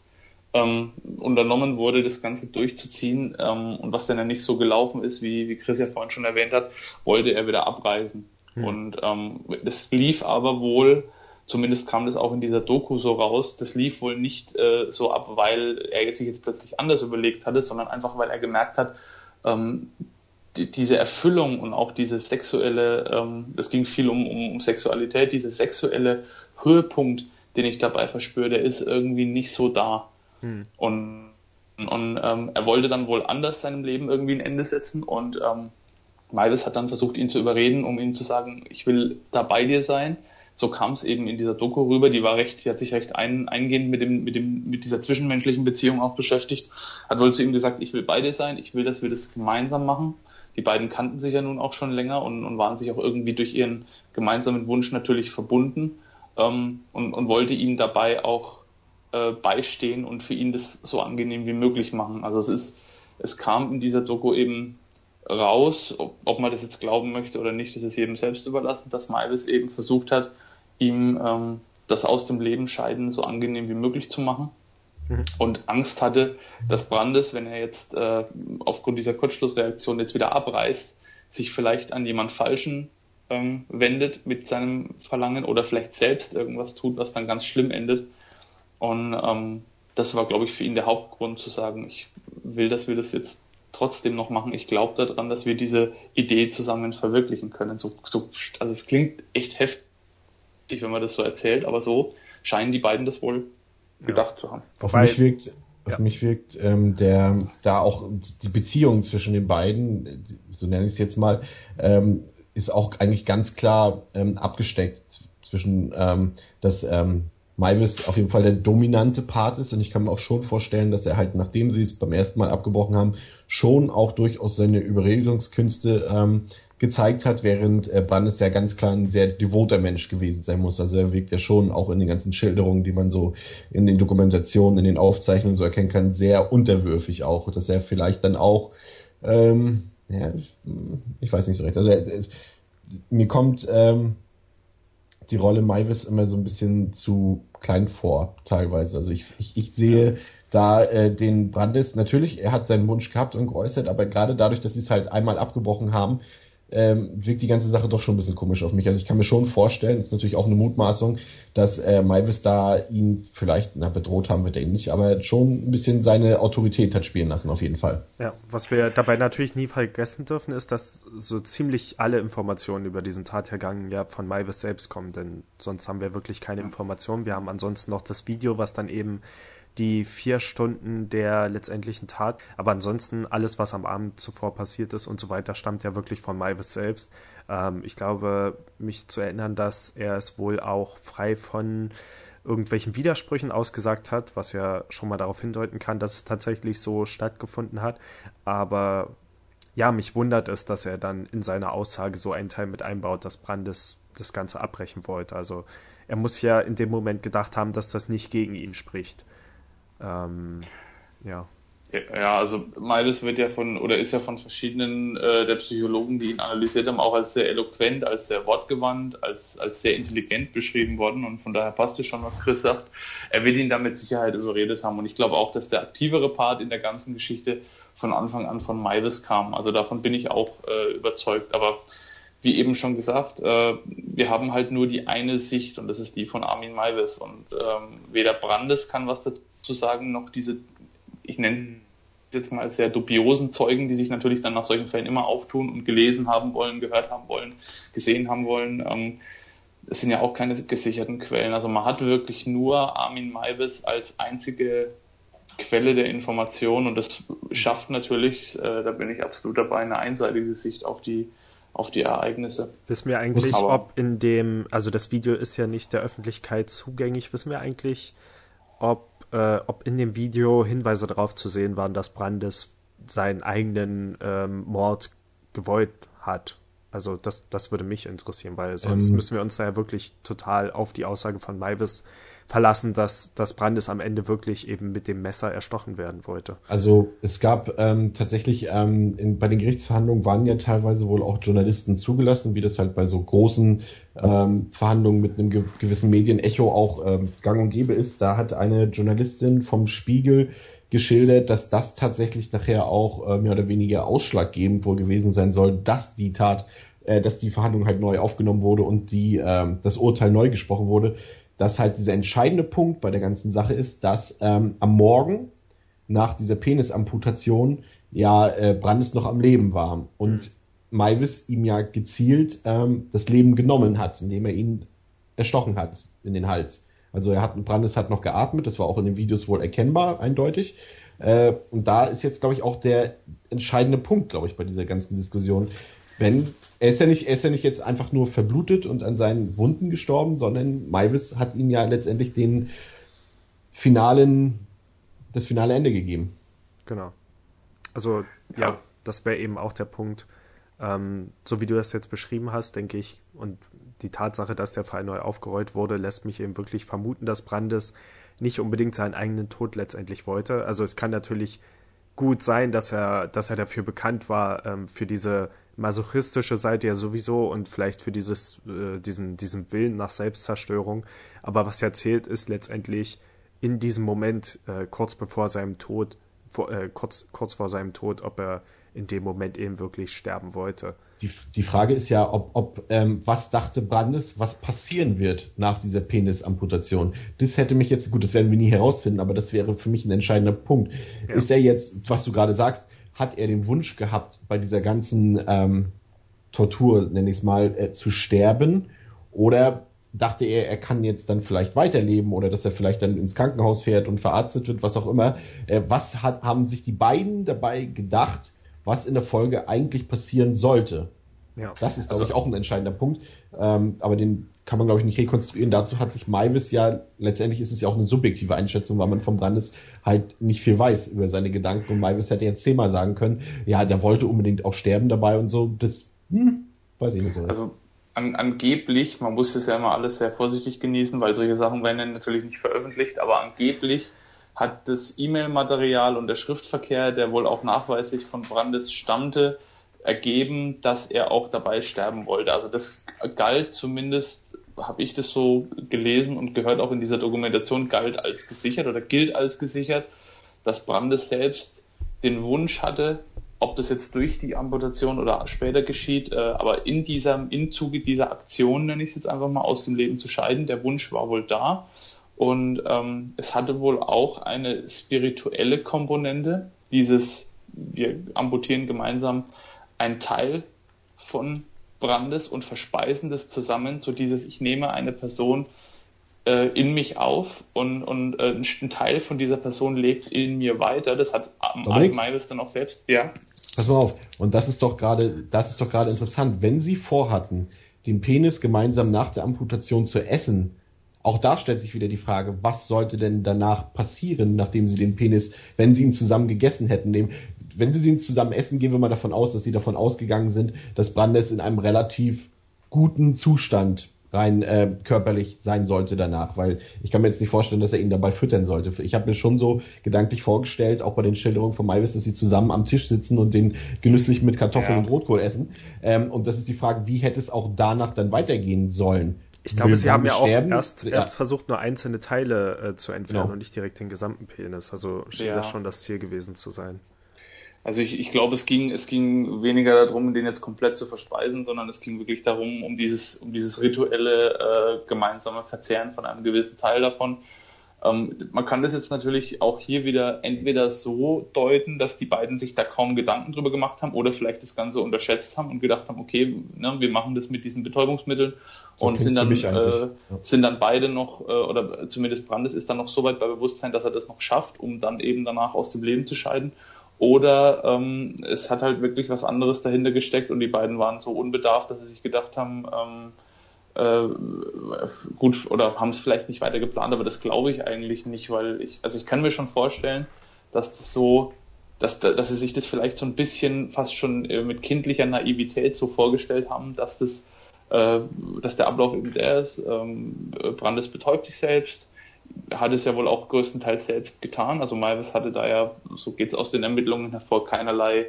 ähm, unternommen wurde, das Ganze durchzuziehen. Ähm, und was dann ja nicht so gelaufen ist, wie, wie Chris ja vorhin schon erwähnt hat, wollte er wieder abreisen. Hm. Und ähm, das lief aber wohl, zumindest kam das auch in dieser Doku so raus, das lief wohl nicht äh, so ab, weil er sich jetzt plötzlich anders überlegt hatte, sondern einfach, weil er gemerkt hat, ähm, die, diese Erfüllung und auch diese sexuelle, ähm, es ging viel um, um, um Sexualität, dieser sexuelle Höhepunkt, den ich dabei verspüre, der ist irgendwie nicht so da. Hm. Und, und ähm, er wollte dann wohl anders seinem Leben irgendwie ein Ende setzen und ähm, Miles hat dann versucht, ihn zu überreden, um ihm zu sagen, ich will da bei dir sein. So kam es eben in dieser Doku rüber. Die war recht, die hat sich recht ein, eingehend mit dem, mit dem, mit dieser zwischenmenschlichen Beziehung auch beschäftigt. Hat wohl zu ihm gesagt, ich will bei dir sein, ich will, dass wir das gemeinsam machen. Die beiden kannten sich ja nun auch schon länger und, und waren sich auch irgendwie durch ihren gemeinsamen Wunsch natürlich verbunden ähm, und, und wollte ihn dabei auch äh, beistehen und für ihn das so angenehm wie möglich machen. Also es ist, es kam in dieser Doku eben raus, ob, ob man das jetzt glauben möchte oder nicht, das ist jedem selbst überlassen, dass Maivis eben versucht hat, ihm ähm, das aus dem Leben scheiden so angenehm wie möglich zu machen mhm. und Angst hatte, dass Brandes, wenn er jetzt äh, aufgrund dieser Kurzschlussreaktion jetzt wieder abreißt, sich vielleicht an jemand Falschen ähm, wendet mit seinem Verlangen oder vielleicht selbst irgendwas tut, was dann ganz schlimm endet und ähm, das war, glaube ich, für ihn der Hauptgrund zu sagen, ich will, dass wir das jetzt trotzdem noch machen. Ich glaube daran, dass wir diese Idee zusammen verwirklichen können. So, so, also es klingt echt heftig, wenn man das so erzählt, aber so scheinen die beiden das wohl ja. gedacht zu haben. Auf mich wirkt, auf ja. mich wirkt ähm, der da auch die Beziehung zwischen den beiden, so nenne ich es jetzt mal, ähm, ist auch eigentlich ganz klar ähm, abgesteckt zwischen ähm, dass ähm, Maivis auf jeden Fall der dominante Part ist und ich kann mir auch schon vorstellen, dass er halt, nachdem sie es beim ersten Mal abgebrochen haben, schon auch durchaus seine Überredungskünste ähm, gezeigt hat, während äh, Brandes ja ganz klar ein sehr devoter Mensch gewesen sein muss. Also er wirkt ja schon auch in den ganzen Schilderungen, die man so in den Dokumentationen, in den Aufzeichnungen so erkennen kann, sehr unterwürfig auch, dass er vielleicht dann auch, ähm, ja, ich weiß nicht so recht. Also er, mir kommt ähm, die Rolle Maivis immer so ein bisschen zu klein vor, teilweise. Also ich, ich, ich sehe da äh, den Brandes, natürlich, er hat seinen Wunsch gehabt und geäußert, aber gerade dadurch, dass sie es halt einmal abgebrochen haben, ähm, wirkt die ganze Sache doch schon ein bisschen komisch auf mich. Also ich kann mir schon vorstellen, ist natürlich auch eine Mutmaßung, dass äh, Maivis da ihn vielleicht, na bedroht haben wird er nicht, aber schon ein bisschen seine Autorität hat spielen lassen, auf jeden Fall. Ja, was wir dabei natürlich nie vergessen dürfen, ist, dass so ziemlich alle Informationen über diesen Tathergang ja von Maivis selbst kommen, denn sonst haben wir wirklich keine Informationen. Wir haben ansonsten noch das Video, was dann eben die vier Stunden der letztendlichen Tat. Aber ansonsten alles, was am Abend zuvor passiert ist und so weiter, stammt ja wirklich von Maivis selbst. Ähm, ich glaube, mich zu erinnern, dass er es wohl auch frei von irgendwelchen Widersprüchen ausgesagt hat, was ja schon mal darauf hindeuten kann, dass es tatsächlich so stattgefunden hat. Aber ja, mich wundert es, dass er dann in seiner Aussage so einen Teil mit einbaut, dass Brandes das Ganze abbrechen wollte. Also er muss ja in dem Moment gedacht haben, dass das nicht gegen ihn spricht. Ähm, ja. Ja, also Miles wird ja von, oder ist ja von verschiedenen äh, der Psychologen, die ihn analysiert haben, auch als sehr eloquent, als sehr wortgewandt, als, als sehr intelligent beschrieben worden und von daher passt es schon, was Chris sagt. Er wird ihn da mit Sicherheit überredet haben und ich glaube auch, dass der aktivere Part in der ganzen Geschichte von Anfang an von Miles kam. Also davon bin ich auch äh, überzeugt, aber wie eben schon gesagt, äh, wir haben halt nur die eine Sicht und das ist die von Armin Maivis und ähm, weder Brandes kann was dazu sozusagen noch diese, ich nenne es jetzt mal sehr dubiosen Zeugen, die sich natürlich dann nach solchen Fällen immer auftun und gelesen haben wollen, gehört haben wollen, gesehen haben wollen. Ähm, es sind ja auch keine gesicherten Quellen. Also man hat wirklich nur Armin Maivis als einzige Quelle der Information und das schafft natürlich, äh, da bin ich absolut dabei, eine einseitige Sicht auf die auf die Ereignisse. Wissen wir eigentlich, Aber ob in dem, also das Video ist ja nicht der Öffentlichkeit zugänglich, wissen wir eigentlich, ob äh, ob in dem Video Hinweise darauf zu sehen waren, dass Brandes seinen eigenen ähm, Mord gewollt hat. Also das, das würde mich interessieren, weil sonst ähm, müssen wir uns da ja wirklich total auf die Aussage von Maivis verlassen, dass, dass Brandes am Ende wirklich eben mit dem Messer erstochen werden wollte. Also es gab ähm, tatsächlich ähm, in, bei den Gerichtsverhandlungen waren ja teilweise wohl auch Journalisten zugelassen, wie das halt bei so großen ähm, Verhandlungen mit einem ge gewissen Medienecho auch ähm, gang und gäbe ist. Da hat eine Journalistin vom Spiegel geschildert, dass das tatsächlich nachher auch äh, mehr oder weniger ausschlaggebend wohl gewesen sein soll, dass die Tat, äh, dass die Verhandlung halt neu aufgenommen wurde und die äh, das Urteil neu gesprochen wurde, dass halt dieser entscheidende Punkt bei der ganzen Sache ist, dass ähm, am Morgen nach dieser Penisamputation ja äh, Brandes noch am Leben war und Maivis ihm ja gezielt ähm, das Leben genommen hat, indem er ihn erstochen hat in den Hals. Also er hat, Brandes hat noch geatmet, das war auch in den Videos wohl erkennbar, eindeutig. Äh, und da ist jetzt, glaube ich, auch der entscheidende Punkt, glaube ich, bei dieser ganzen Diskussion. Wenn, er ist ja nicht, er ist ja nicht jetzt einfach nur verblutet und an seinen Wunden gestorben, sondern Maivis hat ihm ja letztendlich den finalen, das finale Ende gegeben. Genau. Also, ja, das wäre eben auch der Punkt. Ähm, so wie du das jetzt beschrieben hast, denke ich, und die Tatsache, dass der Fall neu aufgerollt wurde, lässt mich eben wirklich vermuten, dass Brandes nicht unbedingt seinen eigenen Tod letztendlich wollte. Also es kann natürlich gut sein, dass er, dass er dafür bekannt war, ähm, für diese masochistische Seite ja sowieso und vielleicht für dieses, äh, diesen, diesen Willen nach Selbstzerstörung. Aber was er zählt, ist letztendlich in diesem Moment, äh, kurz bevor seinem Tod, vor, äh, kurz, kurz vor seinem Tod, ob er in dem Moment eben wirklich sterben wollte. Die, die Frage ist ja, ob, ob ähm, was dachte Brandes, was passieren wird nach dieser Penisamputation. Das hätte mich jetzt, gut, das werden wir nie herausfinden, aber das wäre für mich ein entscheidender Punkt. Ja. Ist er jetzt, was du gerade sagst, hat er den Wunsch gehabt, bei dieser ganzen ähm, Tortur, nenne ich es mal, äh, zu sterben? Oder dachte er, er kann jetzt dann vielleicht weiterleben oder dass er vielleicht dann ins Krankenhaus fährt und verarztet wird, was auch immer. Äh, was hat, haben sich die beiden dabei gedacht, was in der Folge eigentlich passieren sollte. Ja. Das ist, glaube also, ich, auch ein entscheidender Punkt. Ähm, aber den kann man, glaube ich, nicht rekonstruieren. Dazu hat sich Maivis ja, letztendlich ist es ja auch eine subjektive Einschätzung, weil man vom Brandes halt nicht viel weiß über seine Gedanken. Und Maivis hätte jetzt zehnmal sagen können, ja, der wollte unbedingt auch sterben dabei und so. Das, hm, weiß ich nicht so. Also, an, angeblich, man muss das ja immer alles sehr vorsichtig genießen, weil solche Sachen werden dann natürlich nicht veröffentlicht, aber angeblich hat das E-Mail-Material und der Schriftverkehr, der wohl auch nachweislich von Brandes stammte, ergeben, dass er auch dabei sterben wollte. Also das galt zumindest habe ich das so gelesen und gehört auch in dieser Dokumentation, galt als gesichert oder gilt als gesichert, dass Brandes selbst den Wunsch hatte, ob das jetzt durch die Amputation oder später geschieht, äh, aber in dieser, im Zuge dieser Aktion, nenne ich es jetzt einfach mal, aus dem Leben zu scheiden, der Wunsch war wohl da. Und ähm, es hatte wohl auch eine spirituelle Komponente, dieses, wir amputieren gemeinsam einen Teil von Brandes und verspeisen das zusammen, so dieses, ich nehme eine Person äh, in mich auf und, und äh, ein Teil von dieser Person lebt in mir weiter. Das hat Mike Meiwes dann auch selbst, ja. Pass mal auf, und das ist doch gerade, das ist doch gerade interessant. Wenn sie vorhatten, den Penis gemeinsam nach der Amputation zu essen, auch da stellt sich wieder die Frage, was sollte denn danach passieren, nachdem sie den Penis, wenn sie ihn zusammen gegessen hätten, wenn sie ihn zusammen essen, gehen wir mal davon aus, dass sie davon ausgegangen sind, dass Brandes in einem relativ guten Zustand rein äh, körperlich sein sollte danach, weil ich kann mir jetzt nicht vorstellen, dass er ihn dabei füttern sollte. Ich habe mir schon so gedanklich vorgestellt, auch bei den Schilderungen von Maivis, dass sie zusammen am Tisch sitzen und den genüsslich mit Kartoffeln ja. und Rotkohl essen. Ähm, und das ist die Frage, wie hätte es auch danach dann weitergehen sollen? Ich glaube, sie haben ja auch erst, ja. erst versucht, nur einzelne Teile äh, zu entfernen genau. und nicht direkt den gesamten Penis. Also schien ja. das schon das Ziel gewesen zu sein. Also ich, ich glaube, es ging, es ging weniger darum, den jetzt komplett zu verspeisen, sondern es ging wirklich darum, um dieses, um dieses rituelle äh, gemeinsame Verzehren von einem gewissen Teil davon. Ähm, man kann das jetzt natürlich auch hier wieder entweder so deuten, dass die beiden sich da kaum Gedanken drüber gemacht haben oder vielleicht das Ganze unterschätzt haben und gedacht haben, okay, ne, wir machen das mit diesen Betäubungsmitteln so und sind dann, äh, ja. sind dann beide noch, äh, oder zumindest Brandes ist dann noch so weit bei Bewusstsein, dass er das noch schafft, um dann eben danach aus dem Leben zu scheiden. Oder ähm, es hat halt wirklich was anderes dahinter gesteckt und die beiden waren so unbedarft, dass sie sich gedacht haben, ähm, äh, gut, oder haben es vielleicht nicht weiter geplant, aber das glaube ich eigentlich nicht, weil ich, also ich kann mir schon vorstellen, dass das so, dass, dass sie sich das vielleicht so ein bisschen fast schon äh, mit kindlicher Naivität so vorgestellt haben, dass das, äh, dass der Ablauf eben der ist, ähm, Brandes betäubt sich selbst, hat es ja wohl auch größtenteils selbst getan. Also Maivis hatte da ja, so geht es aus den Ermittlungen hervor, keinerlei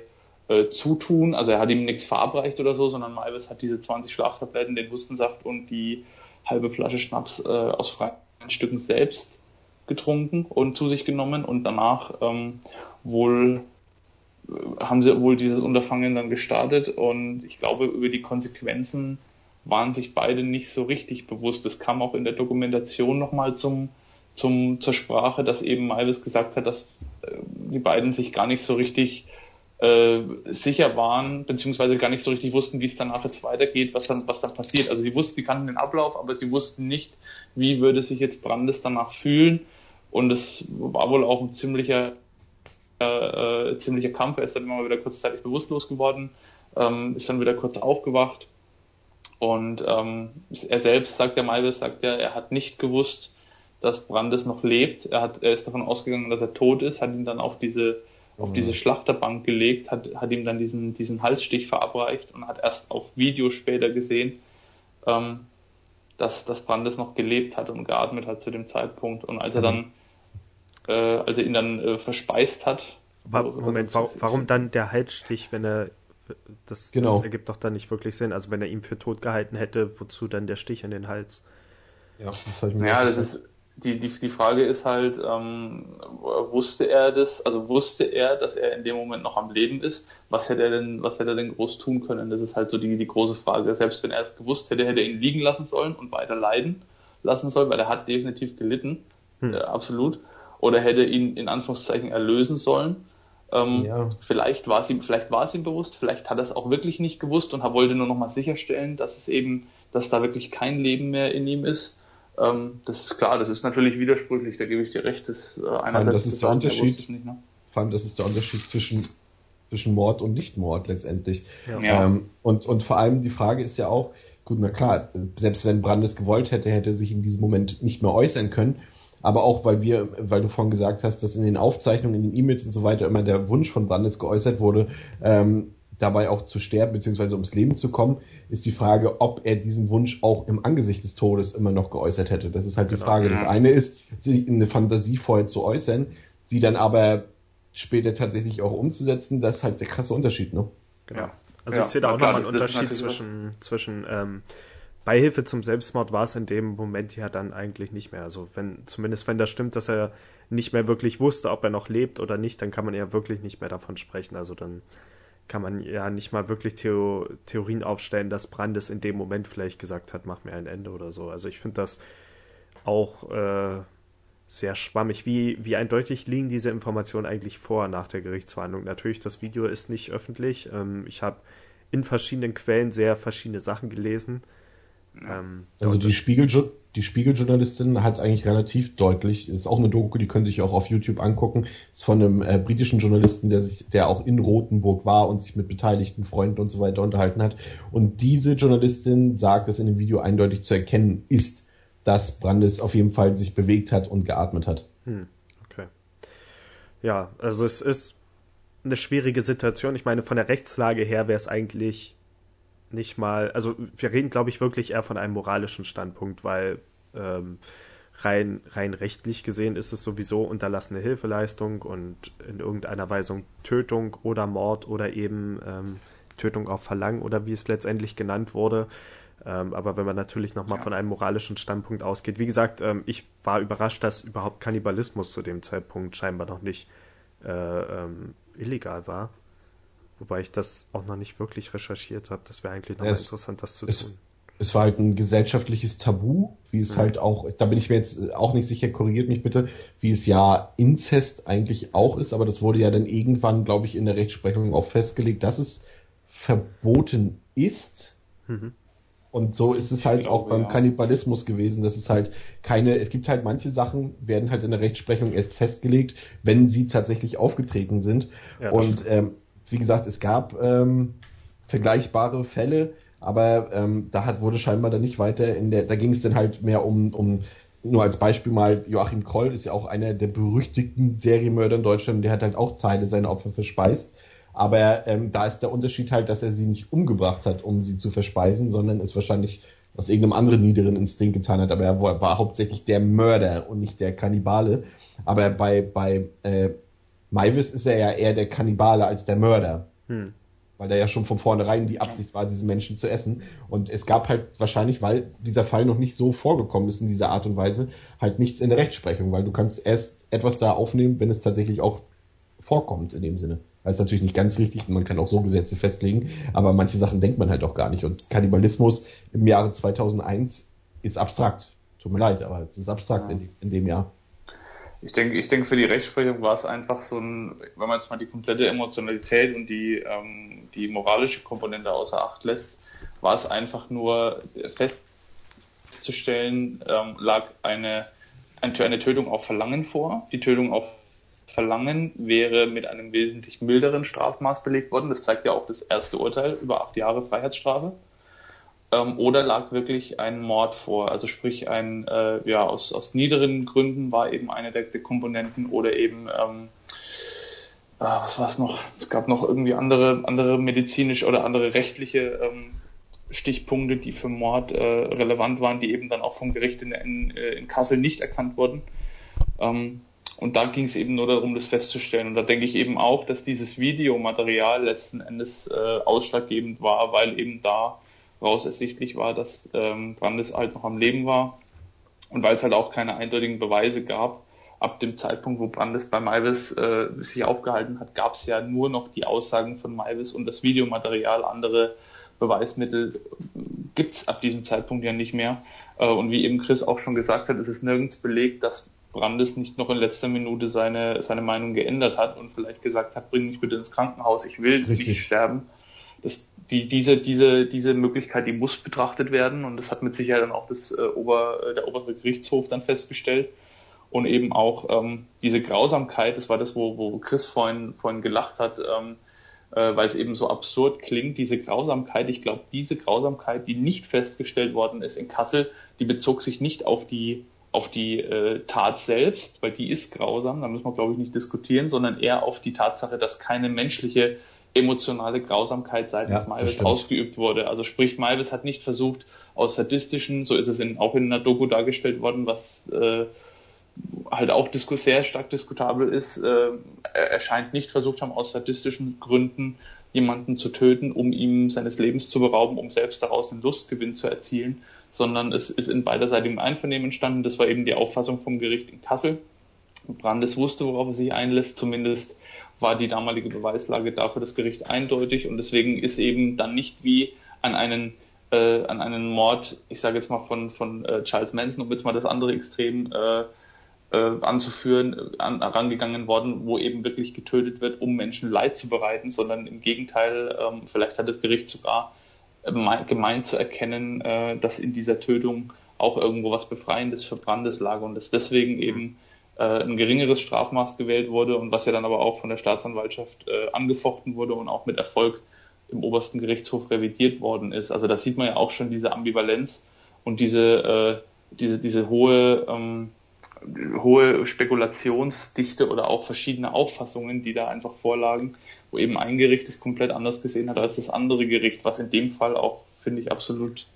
äh, Zutun. Also er hat ihm nichts verabreicht oder so, sondern Maivis hat diese 20 Schlaftabletten, den Hustensaft und die halbe Flasche Schnaps äh, aus freien Stücken selbst getrunken und zu sich genommen und danach ähm, wohl äh, haben sie wohl dieses Unterfangen dann gestartet und ich glaube über die Konsequenzen waren sich beide nicht so richtig bewusst. Das kam auch in der Dokumentation nochmal zum zum, zur Sprache, dass eben Malvis gesagt hat, dass äh, die beiden sich gar nicht so richtig äh, sicher waren, beziehungsweise gar nicht so richtig wussten, wie es danach jetzt weitergeht, was dann, was dann passiert. Also sie wussten, sie kannten den Ablauf, aber sie wussten nicht, wie würde sich jetzt Brandes danach fühlen. Und es war wohl auch ein ziemlicher, äh, äh, ziemlicher Kampf. Er ist dann immer wieder kurzzeitig bewusstlos geworden, ähm, ist dann wieder kurz aufgewacht. Und ähm, er selbst sagt ja, Malvis sagt ja, er hat nicht gewusst, dass Brandes noch lebt. Er, hat, er ist davon ausgegangen, dass er tot ist, hat ihn dann auf diese, mhm. auf diese Schlachterbank gelegt, hat, hat ihm dann diesen, diesen Halsstich verabreicht und hat erst auf Video später gesehen, ähm, dass, dass Brandes noch gelebt hat und geatmet hat zu dem Zeitpunkt. Und als er mhm. dann, äh, als er ihn dann äh, verspeist hat. Aber Moment, warum, warum dann der Halsstich, wenn er das, genau. das ergibt doch dann nicht wirklich Sinn. Also wenn er ihn für tot gehalten hätte, wozu dann der Stich in den Hals? Ja, das, ich mir ja, das ist die, die, die Frage ist halt, ähm, wusste er das, also wusste er, dass er in dem Moment noch am Leben ist? Was hätte er denn, was hätte er denn groß tun können? Das ist halt so die, die große Frage. Selbst wenn er es gewusst hätte, hätte er ihn liegen lassen sollen und weiter leiden lassen sollen, weil er hat definitiv gelitten, hm. äh, absolut. Oder hätte ihn in Anführungszeichen erlösen sollen. Ähm, ja. Vielleicht war es ihm, vielleicht war es ihm bewusst, vielleicht hat er es auch wirklich nicht gewusst und wollte nur noch mal sicherstellen, dass es eben, dass da wirklich kein Leben mehr in ihm ist ähm, das ist klar, das ist natürlich widersprüchlich, da gebe ich dir recht. Das, äh, einerseits das ist der Unterschied, nicht, ne? vor allem das ist der Unterschied zwischen, zwischen Mord und Nichtmord letztendlich. Ja. Ähm, und, und vor allem die Frage ist ja auch, gut, na klar, selbst wenn Brandes gewollt hätte, hätte er sich in diesem Moment nicht mehr äußern können. Aber auch, weil wir, weil du vorhin gesagt hast, dass in den Aufzeichnungen, in den E-Mails und so weiter immer der Wunsch von Brandes geäußert wurde, ähm, dabei auch zu sterben bzw. ums Leben zu kommen, ist die Frage, ob er diesen Wunsch auch im Angesicht des Todes immer noch geäußert hätte. Das ist halt genau. die Frage. Das eine ist, sie eine Fantasie vorher zu äußern, sie dann aber später tatsächlich auch umzusetzen. Das ist halt der krasse Unterschied, ne? Genau. Also ja, ich sehe da auch nochmal einen Unterschied zwischen, zwischen ähm, Beihilfe zum Selbstmord war es in dem Moment ja dann eigentlich nicht mehr. Also wenn, zumindest wenn das stimmt, dass er nicht mehr wirklich wusste, ob er noch lebt oder nicht, dann kann man ja wirklich nicht mehr davon sprechen. Also dann kann man ja nicht mal wirklich Theo Theorien aufstellen, dass Brandes in dem Moment vielleicht gesagt hat, mach mir ein Ende oder so. Also ich finde das auch äh, sehr schwammig. Wie, wie eindeutig liegen diese Informationen eigentlich vor nach der Gerichtsverhandlung? Natürlich, das Video ist nicht öffentlich. Ähm, ich habe in verschiedenen Quellen sehr verschiedene Sachen gelesen. Ähm, also die, Spiegel, die Spiegeljournalistin hat eigentlich relativ deutlich, ist auch eine Doku, die können sich auch auf YouTube angucken, ist von einem äh, britischen Journalisten, der sich, der auch in Rothenburg war und sich mit beteiligten Freunden und so weiter unterhalten hat. Und diese Journalistin sagt, dass in dem Video eindeutig zu erkennen ist, dass Brandes auf jeden Fall sich bewegt hat und geatmet hat. Hm, okay. Ja, also es ist eine schwierige Situation. Ich meine, von der Rechtslage her wäre es eigentlich nicht mal, also wir reden, glaube ich, wirklich eher von einem moralischen Standpunkt, weil ähm, rein, rein rechtlich gesehen ist es sowieso unterlassene Hilfeleistung und in irgendeiner Weise Tötung oder Mord oder eben ähm, Tötung auf Verlangen oder wie es letztendlich genannt wurde. Ähm, aber wenn man natürlich nochmal ja. von einem moralischen Standpunkt ausgeht, wie gesagt, ähm, ich war überrascht, dass überhaupt Kannibalismus zu dem Zeitpunkt scheinbar noch nicht äh, ähm, illegal war. Wobei ich das auch noch nicht wirklich recherchiert habe. Das wäre eigentlich nochmal interessant, das zu es, tun. Es war halt ein gesellschaftliches Tabu, wie es mhm. halt auch, da bin ich mir jetzt auch nicht sicher, korrigiert mich bitte, wie es ja Inzest eigentlich auch ist, aber das wurde ja dann irgendwann, glaube ich, in der Rechtsprechung auch festgelegt, dass es verboten ist. Mhm. Und so ist es halt auch beim Kannibalismus gewesen, dass es halt keine, es gibt halt manche Sachen, werden halt in der Rechtsprechung erst festgelegt, wenn sie tatsächlich aufgetreten sind. Ja, und ähm, wie gesagt, es gab ähm, vergleichbare Fälle, aber ähm, da hat, wurde scheinbar dann nicht weiter in der, da ging es dann halt mehr um, um nur als Beispiel mal, Joachim Kroll ist ja auch einer der berüchtigten Serienmörder in Deutschland, der hat halt auch Teile seiner Opfer verspeist. Aber ähm, da ist der Unterschied halt, dass er sie nicht umgebracht hat, um sie zu verspeisen, sondern es wahrscheinlich aus irgendeinem anderen niederen Instinkt getan hat. Aber er war, war hauptsächlich der Mörder und nicht der Kannibale. Aber bei, bei äh, Maivis ist er ja eher der Kannibale als der Mörder. Hm. Weil da ja schon von vornherein die Absicht war, diese Menschen zu essen. Und es gab halt wahrscheinlich, weil dieser Fall noch nicht so vorgekommen ist in dieser Art und Weise, halt nichts in der Rechtsprechung, weil du kannst erst etwas da aufnehmen, wenn es tatsächlich auch vorkommt in dem Sinne. Das ist natürlich nicht ganz richtig, man kann auch so Gesetze festlegen, aber manche Sachen denkt man halt auch gar nicht. Und Kannibalismus im Jahre 2001 ist abstrakt. Tut mir leid, aber es ist abstrakt ja. in, in dem Jahr. Ich denke, ich denke, für die Rechtsprechung war es einfach so ein, wenn man jetzt mal die komplette Emotionalität und die, ähm, die moralische Komponente außer Acht lässt, war es einfach nur festzustellen, ähm, lag eine, eine Tötung auf Verlangen vor. Die Tötung auf Verlangen wäre mit einem wesentlich milderen Strafmaß belegt worden. Das zeigt ja auch das erste Urteil über acht Jahre Freiheitsstrafe ähm, oder lag wirklich ein Mord vor? Also sprich ein, äh, ja, aus, aus niederen Gründen war eben eine der, der Komponenten oder eben, ähm, äh, was war es noch? Es gab noch irgendwie andere, andere medizinische oder andere rechtliche ähm, Stichpunkte, die für Mord äh, relevant waren, die eben dann auch vom Gericht in, in, äh, in Kassel nicht erkannt wurden. Ähm, und da ging es eben nur darum, das festzustellen. Und da denke ich eben auch, dass dieses Videomaterial letzten Endes äh, ausschlaggebend war, weil eben da raus ersichtlich war, dass ähm, Brandes halt noch am Leben war und weil es halt auch keine eindeutigen Beweise gab. Ab dem Zeitpunkt, wo Brandes bei Maivis äh, sich aufgehalten hat, gab es ja nur noch die Aussagen von Maivis und das Videomaterial. Andere Beweismittel gibt's ab diesem Zeitpunkt ja nicht mehr. Äh, und wie eben Chris auch schon gesagt hat, ist es nirgends belegt, dass Brandes nicht noch in letzter Minute seine, seine Meinung geändert hat und vielleicht gesagt hat, bring mich bitte ins Krankenhaus, ich will Richtig. nicht sterben das, die, diese, diese, diese Möglichkeit, die muss betrachtet werden und das hat mit Sicherheit dann auch das, äh, Ober, äh, der obere Gerichtshof dann festgestellt. Und eben auch ähm, diese Grausamkeit, das war das, wo, wo Chris vorhin, vorhin gelacht hat, ähm, äh, weil es eben so absurd klingt, diese Grausamkeit, ich glaube, diese Grausamkeit, die nicht festgestellt worden ist in Kassel, die bezog sich nicht auf die auf die äh, Tat selbst, weil die ist grausam, da müssen wir glaube ich nicht diskutieren, sondern eher auf die Tatsache, dass keine menschliche emotionale Grausamkeit seitens ja, Malvis ausgeübt wurde. Also sprich, Malvis hat nicht versucht, aus sadistischen, so ist es in, auch in einer Doku dargestellt worden, was äh, halt auch sehr stark diskutabel ist, äh, er scheint nicht versucht haben, aus sadistischen Gründen jemanden zu töten, um ihm seines Lebens zu berauben, um selbst daraus einen Lustgewinn zu erzielen, sondern es ist in beiderseitigem Einvernehmen entstanden. Das war eben die Auffassung vom Gericht in Kassel. Brandes wusste, worauf er sich einlässt, zumindest war die damalige Beweislage dafür das Gericht eindeutig und deswegen ist eben dann nicht wie an einen äh, an einen Mord, ich sage jetzt mal von von äh, Charles Manson, um jetzt mal das andere Extrem äh, äh, anzuführen, an, herangegangen worden, wo eben wirklich getötet wird, um Menschen Leid zu bereiten, sondern im Gegenteil, ähm, vielleicht hat das Gericht sogar äh, gemeint zu erkennen, äh, dass in dieser Tötung auch irgendwo was Befreiendes für Brandes lag und dass deswegen eben äh, ein geringeres Strafmaß gewählt wurde und was ja dann aber auch von der Staatsanwaltschaft äh, angefochten wurde und auch mit Erfolg im obersten Gerichtshof revidiert worden ist. Also da sieht man ja auch schon diese Ambivalenz und diese, äh, diese, diese hohe ähm, hohe Spekulationsdichte oder auch verschiedene Auffassungen, die da einfach vorlagen, wo eben ein Gericht es komplett anders gesehen hat als das andere Gericht, was in dem Fall auch, finde ich, absolut,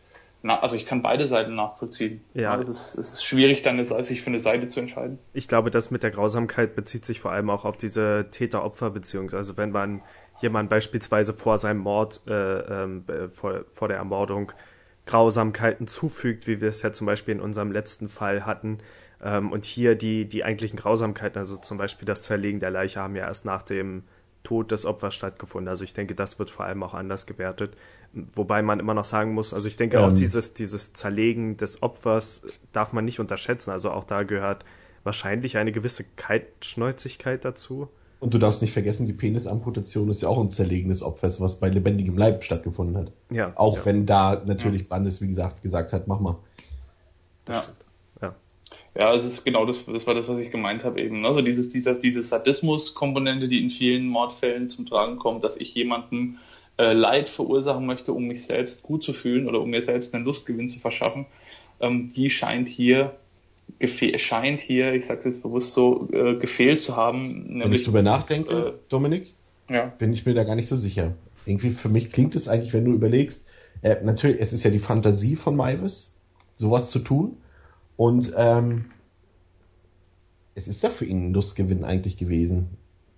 na, also ich kann beide Seiten nachvollziehen. Ja. Es ist, es ist schwierig, dann sich für eine Seite zu entscheiden. Ich glaube, das mit der Grausamkeit bezieht sich vor allem auch auf diese Täter-Opfer-Beziehung. Also wenn man jemand beispielsweise vor seinem Mord, äh, äh, vor, vor der Ermordung Grausamkeiten zufügt, wie wir es ja zum Beispiel in unserem letzten Fall hatten, ähm, und hier die, die eigentlichen Grausamkeiten, also zum Beispiel das Zerlegen der Leiche, haben ja erst nach dem Tod des Opfers stattgefunden. Also ich denke, das wird vor allem auch anders gewertet. Wobei man immer noch sagen muss, also ich denke ähm. auch dieses, dieses Zerlegen des Opfers darf man nicht unterschätzen. Also auch da gehört wahrscheinlich eine gewisse Kaltschnäuzigkeit dazu. Und du darfst nicht vergessen, die Penisamputation ist ja auch ein Zerlegen des Opfers, was bei lebendigem Leib stattgefunden hat. Ja. Auch ja. wenn da natürlich Brandes, wie gesagt, gesagt hat, mach mal. Das ja. stimmt. Ja, es ist genau das, das war das, was ich gemeint habe eben. Also dieses, dieser, diese Sadismus-Komponente, die in vielen Mordfällen zum Tragen kommt, dass ich jemandem äh, Leid verursachen möchte, um mich selbst gut zu fühlen oder um mir selbst einen Lustgewinn zu verschaffen, ähm, die scheint hier scheint hier, ich sage jetzt bewusst so, äh, gefehlt zu haben. Nämlich, Wenn ich drüber nachdenke, äh, Dominik, ja. bin ich mir da gar nicht so sicher. Irgendwie für mich klingt es eigentlich, wenn du überlegst, äh, natürlich, es ist ja die Fantasie von Maivis, sowas zu tun. Und ähm, es ist ja für ihn ein Lustgewinn eigentlich gewesen.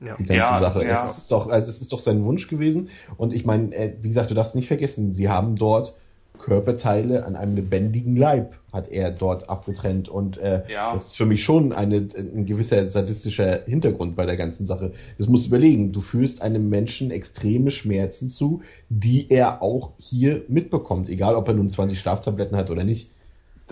Ja. Die ganze ja, Sache. Ja. Es, ist doch, also es ist doch sein Wunsch gewesen. Und ich meine, äh, wie gesagt, du darfst nicht vergessen, sie haben dort Körperteile an einem lebendigen Leib hat er dort abgetrennt und äh, ja. das ist für mich schon eine, ein gewisser sadistischer Hintergrund bei der ganzen Sache. Das musst du überlegen, du führst einem Menschen extreme Schmerzen zu, die er auch hier mitbekommt, egal ob er nun 20 Schlaftabletten hat oder nicht.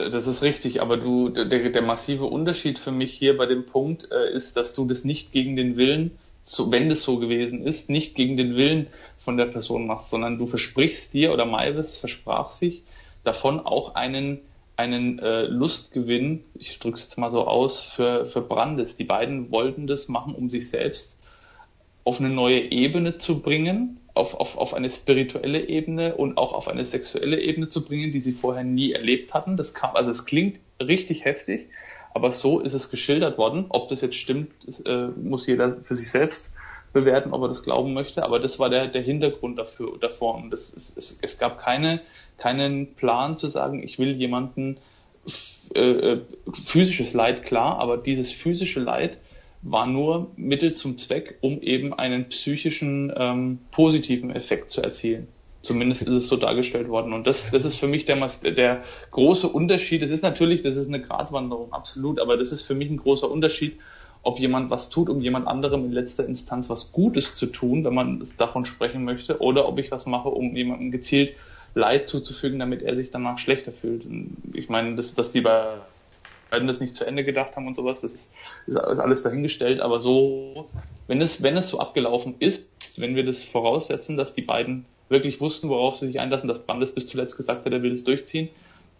Das ist richtig, aber du, der, der massive Unterschied für mich hier bei dem Punkt äh, ist, dass du das nicht gegen den Willen, so, wenn das so gewesen ist, nicht gegen den Willen von der Person machst, sondern du versprichst dir oder Maivis versprach sich davon auch einen einen äh, Lustgewinn, ich drücke es jetzt mal so aus, für, für Brandes. Die beiden wollten das machen, um sich selbst auf eine neue Ebene zu bringen, auf, auf, auf eine spirituelle Ebene und auch auf eine sexuelle Ebene zu bringen, die sie vorher nie erlebt hatten. Das kam, also es klingt richtig heftig, aber so ist es geschildert worden. Ob das jetzt stimmt, das, äh, muss jeder für sich selbst bewerten, ob er das glauben möchte. Aber das war der, der Hintergrund dafür, davor. Und das, es, es, es gab keine, keinen Plan zu sagen, ich will jemanden äh, äh, physisches Leid, klar, aber dieses physische Leid war nur Mittel zum Zweck, um eben einen psychischen ähm, positiven Effekt zu erzielen. Zumindest ist es so dargestellt worden. Und das, das ist für mich der, der große Unterschied. Es ist natürlich, das ist eine Gratwanderung, absolut, aber das ist für mich ein großer Unterschied, ob jemand was tut, um jemand anderem in letzter Instanz was Gutes zu tun, wenn man davon sprechen möchte, oder ob ich was mache, um jemandem gezielt Leid zuzufügen, damit er sich danach schlechter fühlt. Und ich meine, dass, dass die bei werden das nicht zu Ende gedacht haben und sowas, das ist, ist alles dahingestellt, aber so, wenn es, wenn es so abgelaufen ist, wenn wir das voraussetzen, dass die beiden wirklich wussten, worauf sie sich einlassen, dass Brandes bis zuletzt gesagt hat, er will es durchziehen,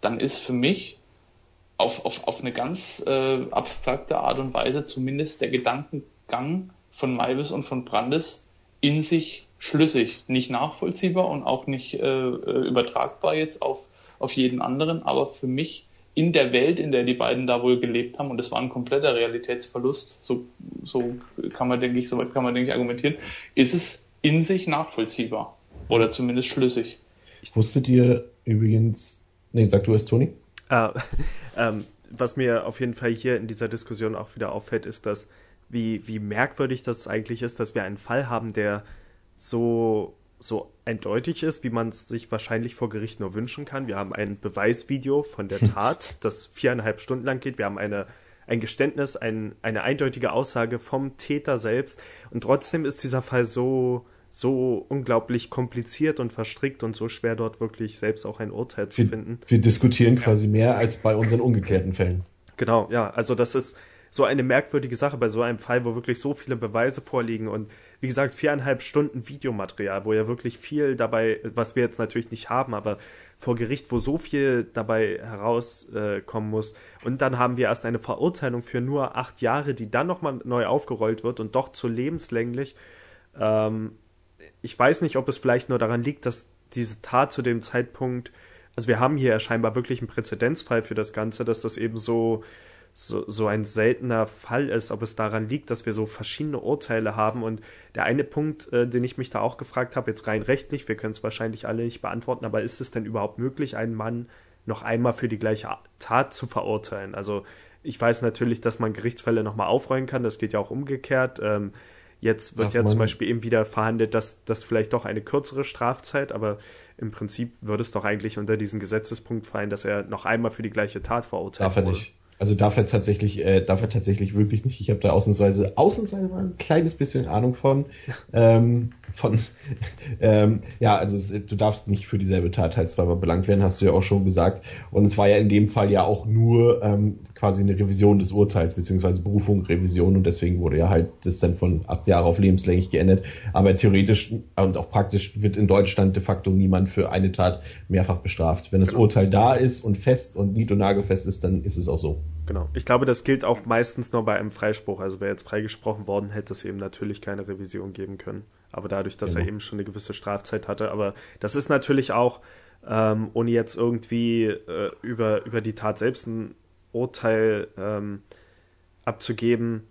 dann ist für mich auf, auf, auf eine ganz äh, abstrakte Art und Weise zumindest der Gedankengang von Maivis und von Brandes in sich schlüssig, nicht nachvollziehbar und auch nicht äh, äh übertragbar jetzt auf, auf jeden anderen, aber für mich in der Welt, in der die beiden da wohl gelebt haben, und das war ein kompletter Realitätsverlust, so, so kann man, denke ich, soweit kann man, denke ich, argumentieren, ist es in sich nachvollziehbar. Oder zumindest schlüssig. Ich wusste dir übrigens, nee, sag du es, Toni. Äh, ähm, was mir auf jeden Fall hier in dieser Diskussion auch wieder auffällt, ist, dass wie, wie merkwürdig das eigentlich ist, dass wir einen Fall haben, der so so eindeutig ist, wie man es sich wahrscheinlich vor Gericht nur wünschen kann. Wir haben ein Beweisvideo von der Tat, das viereinhalb Stunden lang geht. Wir haben eine, ein Geständnis, ein, eine eindeutige Aussage vom Täter selbst. Und trotzdem ist dieser Fall so, so unglaublich kompliziert und verstrickt und so schwer, dort wirklich selbst auch ein Urteil zu wir, finden. Wir diskutieren quasi mehr als bei unseren umgekehrten Fällen. Genau, ja. Also das ist so eine merkwürdige Sache bei so einem Fall, wo wirklich so viele Beweise vorliegen und wie gesagt, viereinhalb Stunden Videomaterial, wo ja wirklich viel dabei, was wir jetzt natürlich nicht haben, aber vor Gericht, wo so viel dabei herauskommen äh, muss. Und dann haben wir erst eine Verurteilung für nur acht Jahre, die dann nochmal neu aufgerollt wird und doch zu lebenslänglich. Ähm, ich weiß nicht, ob es vielleicht nur daran liegt, dass diese Tat zu dem Zeitpunkt, also wir haben hier ja scheinbar wirklich einen Präzedenzfall für das Ganze, dass das eben so so, so ein seltener Fall ist, ob es daran liegt, dass wir so verschiedene Urteile haben. Und der eine Punkt, äh, den ich mich da auch gefragt habe, jetzt rein rechtlich, wir können es wahrscheinlich alle nicht beantworten, aber ist es denn überhaupt möglich, einen Mann noch einmal für die gleiche Tat zu verurteilen? Also ich weiß natürlich, dass man Gerichtsfälle nochmal aufrollen kann, das geht ja auch umgekehrt. Ähm, jetzt wird Darf ja zum Beispiel eben wieder verhandelt, dass das vielleicht doch eine kürzere Strafzeit, aber im Prinzip würde es doch eigentlich unter diesen Gesetzespunkt fallen, dass er noch einmal für die gleiche Tat verurteilt Darf er wurde. nicht. Also darf er tatsächlich, äh, darf er tatsächlich wirklich nicht. Ich habe da ausnahmsweise, ausnahmsweise mal ein kleines bisschen Ahnung von. Ähm, von ähm, ja, also du darfst nicht für dieselbe Tat halt zweimal belangt werden, hast du ja auch schon gesagt. Und es war ja in dem Fall ja auch nur ähm, quasi eine Revision des Urteils, beziehungsweise Berufung, Revision und deswegen wurde ja halt das dann von acht Jahre auf lebenslänglich geändert. Aber theoretisch und auch praktisch wird in Deutschland de facto niemand für eine Tat mehrfach bestraft. Wenn das genau. Urteil da ist und fest und nied- und nagelfest ist, dann ist es auch so. Genau. Ich glaube, das gilt auch meistens nur bei einem Freispruch. Also wer jetzt freigesprochen worden, hätte es eben natürlich keine Revision geben können. Aber dadurch, dass genau. er eben schon eine gewisse Strafzeit hatte. Aber das ist natürlich auch, ähm, ohne jetzt irgendwie äh, über, über die Tat selbst ein Urteil ähm, abzugeben,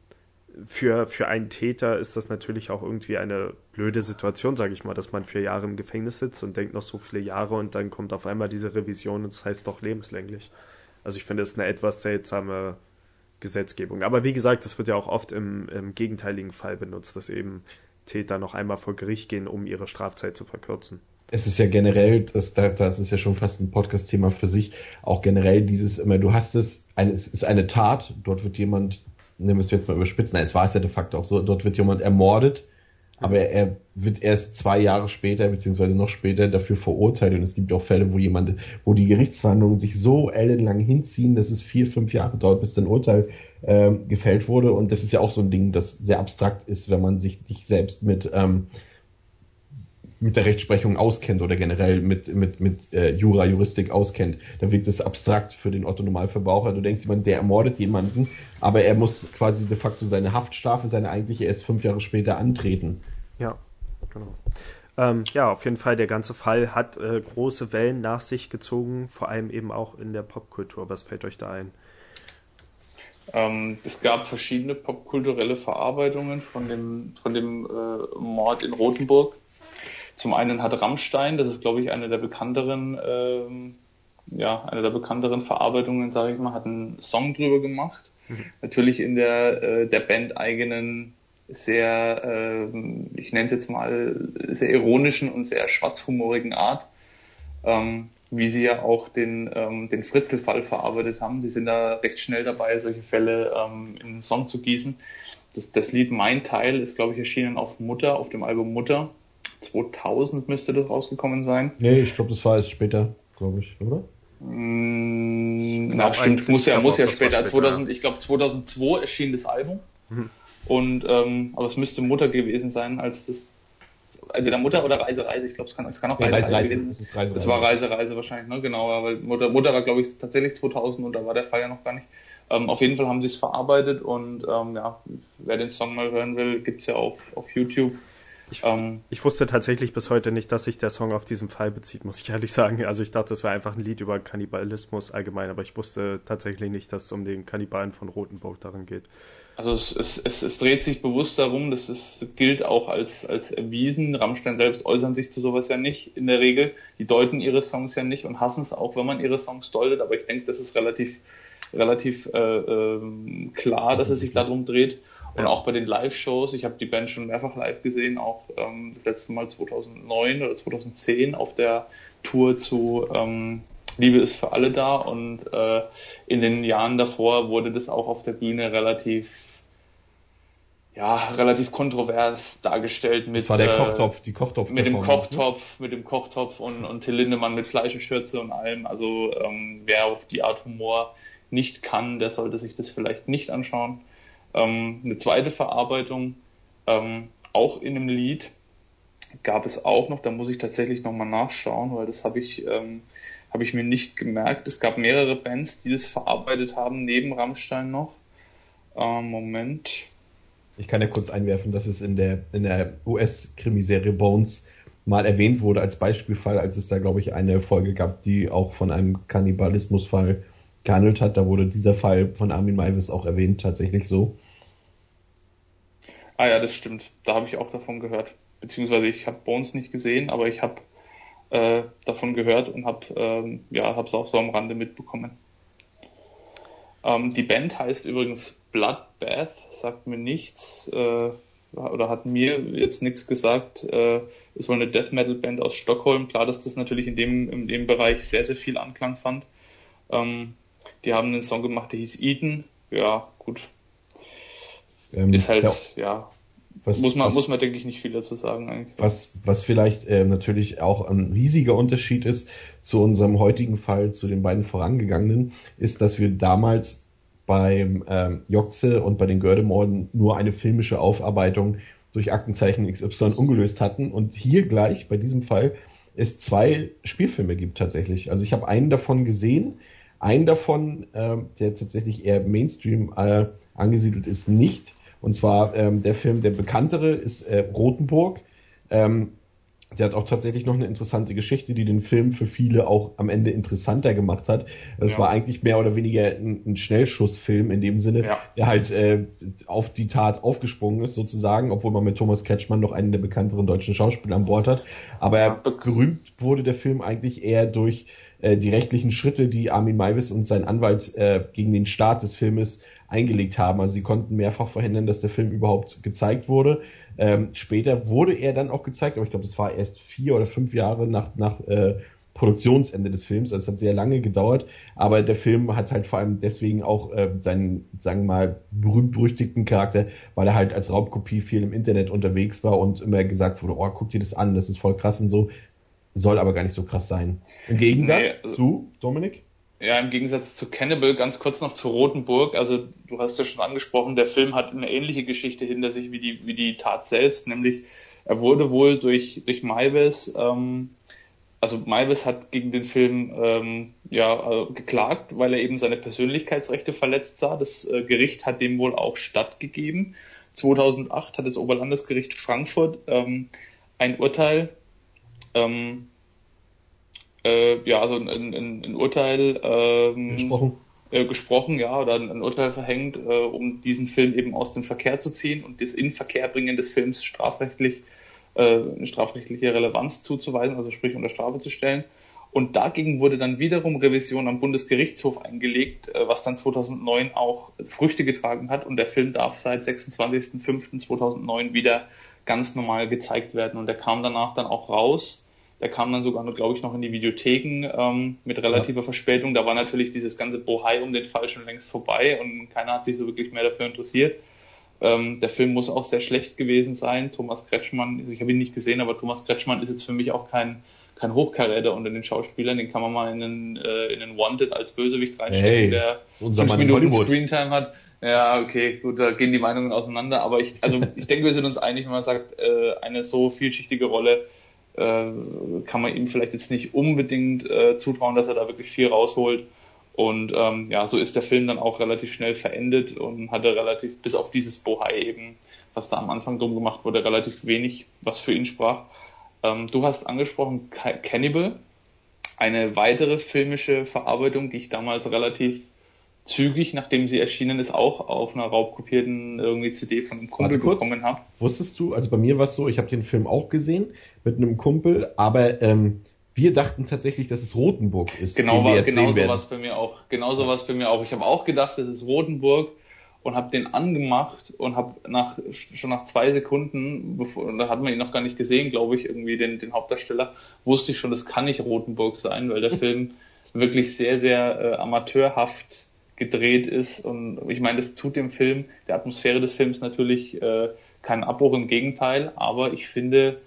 für, für einen Täter ist das natürlich auch irgendwie eine blöde Situation, sage ich mal, dass man vier Jahre im Gefängnis sitzt und denkt noch so viele Jahre und dann kommt auf einmal diese Revision und das heißt doch lebenslänglich. Also ich finde, es ist eine etwas seltsame Gesetzgebung. Aber wie gesagt, das wird ja auch oft im, im gegenteiligen Fall benutzt, dass eben Täter noch einmal vor Gericht gehen, um ihre Strafzeit zu verkürzen. Es ist ja generell, das, das ist ja schon fast ein Podcast-Thema für sich, auch generell dieses immer, du hast es, es ist eine Tat, dort wird jemand, nehmen wir es jetzt mal überspitzen, nein, es war es ja de facto auch so, dort wird jemand ermordet aber er wird erst zwei Jahre später, beziehungsweise noch später, dafür verurteilt. Und es gibt auch Fälle, wo jemand, wo die Gerichtsverhandlungen sich so ellenlang hinziehen, dass es vier, fünf Jahre dauert, bis ein Urteil äh, gefällt wurde. Und das ist ja auch so ein Ding, das sehr abstrakt ist, wenn man sich nicht selbst mit ähm, mit der Rechtsprechung auskennt oder generell mit, mit, mit äh, Jura, Juristik auskennt, dann wirkt es abstrakt für den Otto-Normalverbraucher. Du denkst jemand, der ermordet jemanden, aber er muss quasi de facto seine Haftstrafe, seine eigentliche erst fünf Jahre später antreten. Ja, genau. Ähm, ja, auf jeden Fall, der ganze Fall hat äh, große Wellen nach sich gezogen, vor allem eben auch in der Popkultur. Was fällt euch da ein? Ähm, es gab verschiedene popkulturelle Verarbeitungen von dem, von dem äh, Mord in Rothenburg. Zum einen hat Rammstein, das ist glaube ich eine der bekannteren, ähm, ja, eine der bekannteren Verarbeitungen, sage ich mal, hat einen Song drüber gemacht. Mhm. Natürlich in der, äh, der Band eigenen sehr, äh, ich nenne es jetzt mal, sehr ironischen und sehr schwarzhumorigen Art, ähm, wie sie ja auch den, ähm, den Fritzel-Fall verarbeitet haben. Sie sind da recht schnell dabei, solche Fälle ähm, in einen Song zu gießen. Das, das Lied Mein Teil ist, glaube ich, erschienen auf Mutter, auf dem Album Mutter. 2000 müsste das rausgekommen sein. Nee, ich glaube, das war erst später, glaube ich, oder? Mm, na, stimmt, muss ja, muss ja später. später. 2000, ich glaube, 2002 erschien das Album. Mhm. Und, ähm, aber es müsste Mutter gewesen sein, als das, entweder Mutter oder Reise, Reise. Ich glaube, es kann, es kann auch Reise, Reise, Reise, Reise. Es, Reise, es war Reise, Reise wahrscheinlich, ne? Genau, weil Mutter, Mutter war, glaube ich, tatsächlich 2000 und da war der Fall ja noch gar nicht. Ähm, auf jeden Fall haben sie es verarbeitet und ähm, ja, wer den Song mal hören will, gibt's ja auf, auf YouTube. Ich, ähm, ich, wusste tatsächlich bis heute nicht, dass sich der Song auf diesen Fall bezieht, muss ich ehrlich sagen. Also ich dachte, das wäre einfach ein Lied über Kannibalismus allgemein, aber ich wusste tatsächlich nicht, dass es um den Kannibalen von Rotenburg darin geht. Also es, es, es, es dreht sich bewusst darum, dass es gilt auch als, als erwiesen. Rammstein selbst äußern sich zu sowas ja nicht in der Regel. Die deuten ihre Songs ja nicht und hassen es auch, wenn man ihre Songs deutet, aber ich denke, das ist relativ, relativ äh, äh, klar, dass es sich darum dreht. Und auch bei den Live-Shows, ich habe die Band schon mehrfach live gesehen, auch ähm, das letzte Mal 2009 oder 2010 auf der Tour zu ähm, Liebe ist für alle da und äh, in den Jahren davor wurde das auch auf der Bühne relativ ja, relativ kontrovers dargestellt mit. Das war der äh, Kochtopf, die Kochtopf. Mit dem ne? Kochtopf, ne? mit dem Kochtopf und, und Till Lindemann mit Fleisch und Schürze und allem. Also ähm, wer auf die Art Humor nicht kann, der sollte sich das vielleicht nicht anschauen. Ähm, eine zweite Verarbeitung, ähm, auch in einem Lied, gab es auch noch, da muss ich tatsächlich nochmal nachschauen, weil das habe ich, ähm, hab ich mir nicht gemerkt. Es gab mehrere Bands, die das verarbeitet haben, neben Rammstein noch. Ähm, Moment. Ich kann ja kurz einwerfen, dass es in der, in der US-Krimiserie Bones mal erwähnt wurde als Beispielfall, als es da, glaube ich, eine Folge gab, die auch von einem Kannibalismusfall gehandelt hat. Da wurde dieser Fall von Armin Maivis auch erwähnt, tatsächlich so. Ah ja, das stimmt. Da habe ich auch davon gehört. Beziehungsweise ich habe Bones nicht gesehen, aber ich habe äh, davon gehört und habe ähm, ja, es auch so am Rande mitbekommen. Ähm, die Band heißt übrigens Bloodbath, sagt mir nichts äh, oder hat mir jetzt nichts gesagt. Äh, ist wohl eine Death Metal Band aus Stockholm. Klar, dass das natürlich in dem, in dem Bereich sehr, sehr viel Anklang fand. Ähm, die haben einen Song gemacht, der hieß Eden. Ja, gut. Ähm, ist halt, ja. ja was, muss man, was, muss man, denke ich, nicht viel dazu sagen eigentlich. Was, was vielleicht äh, natürlich auch ein riesiger Unterschied ist zu unserem heutigen Fall, zu den beiden vorangegangenen, ist, dass wir damals beim ähm, Joxe und bei den Gördemorden nur eine filmische Aufarbeitung durch Aktenzeichen XY ungelöst hatten und hier gleich bei diesem Fall es zwei Spielfilme gibt tatsächlich. Also ich habe einen davon gesehen, einen davon, äh, der tatsächlich eher Mainstream äh, angesiedelt ist, nicht. Und zwar ähm, der Film, der bekanntere, ist äh, Rotenburg. Ähm, der hat auch tatsächlich noch eine interessante Geschichte, die den Film für viele auch am Ende interessanter gemacht hat. Es ja. war eigentlich mehr oder weniger ein, ein Schnellschussfilm in dem Sinne, ja. der halt äh, auf die Tat aufgesprungen ist sozusagen, obwohl man mit Thomas Kretschmann noch einen der bekannteren deutschen Schauspieler an Bord hat. Aber gerühmt wurde der Film eigentlich eher durch äh, die rechtlichen Schritte, die Armin Maivis und sein Anwalt äh, gegen den Start des Filmes eingelegt haben. Also sie konnten mehrfach verhindern, dass der Film überhaupt gezeigt wurde. Ähm, später wurde er dann auch gezeigt, aber ich glaube, es war erst vier oder fünf Jahre nach, nach äh, Produktionsende des Films. Also es hat sehr lange gedauert, aber der Film hat halt vor allem deswegen auch äh, seinen, sagen wir mal, berühmt-berüchtigten Charakter, weil er halt als Raubkopie viel im Internet unterwegs war und immer gesagt wurde, oh, guck dir das an, das ist voll krass und so. Soll aber gar nicht so krass sein. Im Gegensatz nee, also, zu, Dominik? Ja, im Gegensatz zu Cannibal, ganz kurz noch zu Rotenburg. Also du hast ja schon angesprochen, der Film hat eine ähnliche Geschichte hinter sich wie die, wie die Tat selbst, nämlich er wurde wohl durch, durch Maives, ähm, also Maives hat gegen den Film ähm, ja, äh, geklagt, weil er eben seine Persönlichkeitsrechte verletzt sah. Das äh, Gericht hat dem wohl auch stattgegeben. 2008 hat das Oberlandesgericht Frankfurt ähm, ein Urteil ähm, äh, ja, also ein, ein, ein Urteil ähm, gesprochen. Äh, gesprochen, ja, oder ein, ein Urteil verhängt, äh, um diesen Film eben aus dem Verkehr zu ziehen und das Inverkehrbringen des Films strafrechtlich äh, eine strafrechtliche Relevanz zuzuweisen, also sprich unter Strafe zu stellen. Und dagegen wurde dann wiederum Revision am Bundesgerichtshof eingelegt, äh, was dann 2009 auch Früchte getragen hat. Und der Film darf seit 26.05.2009 wieder ganz normal gezeigt werden. Und der kam danach dann auch raus der kam dann sogar, glaube ich, noch in die Videotheken ähm, mit relativer. Verspätung. Da war natürlich dieses ganze Bohai um den Fall schon längst vorbei und keiner hat sich so wirklich mehr dafür interessiert. Ähm, der Film muss auch sehr schlecht gewesen sein. Thomas Kretschmann, also ich habe ihn nicht gesehen, aber Thomas Kretschmann ist jetzt für mich auch kein kein Hochkaräter unter den Schauspielern, den kann man mal in einen, äh, in einen Wanted als Bösewicht reinstecken, hey, der fünf Minuten Screentime hat. Ja, okay, gut, da gehen die Meinungen auseinander, aber ich, also ich denke, wir sind uns einig, wenn man sagt, äh, eine so vielschichtige Rolle äh, kann man ihm vielleicht jetzt nicht unbedingt äh, zutrauen, dass er da wirklich viel rausholt. Und ähm, ja, so ist der Film dann auch relativ schnell verendet und hatte relativ, bis auf dieses Bohai eben, was da am Anfang drum gemacht wurde, relativ wenig, was für ihn sprach. Ähm, du hast angesprochen Cannibal, eine weitere filmische Verarbeitung, die ich damals relativ zügig, nachdem sie erschienen ist, auch auf einer raubkopierten irgendwie CD von einem Kumpel kurz, bekommen habe. Wusstest du, also bei mir war es so, ich habe den Film auch gesehen mit einem Kumpel, aber ähm, wir dachten tatsächlich, dass es Rotenburg ist. Genau, war, genau so was bei mir auch. Genau so was bei mir auch. Ich habe auch gedacht, es ist Rotenburg und habe den angemacht und habe nach schon nach zwei Sekunden, bevor, da hat man ihn noch gar nicht gesehen, glaube ich, irgendwie den, den Hauptdarsteller, wusste ich schon, das kann nicht Rotenburg sein, weil der Film wirklich sehr, sehr äh, amateurhaft gedreht ist. Und ich meine, das tut dem Film, der Atmosphäre des Films natürlich äh, keinen Abbruch, im Gegenteil, aber ich finde,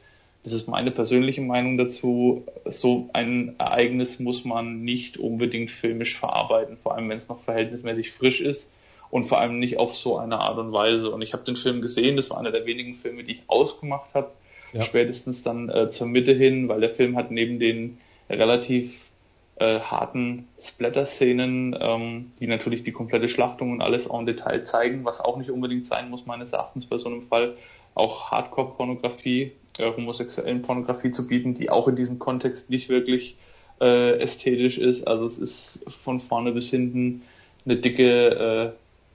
das ist meine persönliche Meinung dazu, so ein Ereignis muss man nicht unbedingt filmisch verarbeiten, vor allem wenn es noch verhältnismäßig frisch ist und vor allem nicht auf so eine Art und Weise. Und ich habe den Film gesehen, das war einer der wenigen Filme, die ich ausgemacht habe, ja. spätestens dann äh, zur Mitte hin, weil der Film hat neben den relativ äh, harten Splatter-Szenen, ähm, die natürlich die komplette Schlachtung und alles en Detail zeigen, was auch nicht unbedingt sein muss, meines Erachtens bei so einem Fall, auch Hardcore-Pornografie, äh, homosexuellen Pornografie zu bieten, die auch in diesem Kontext nicht wirklich äh, ästhetisch ist. Also es ist von vorne bis hinten eine dicke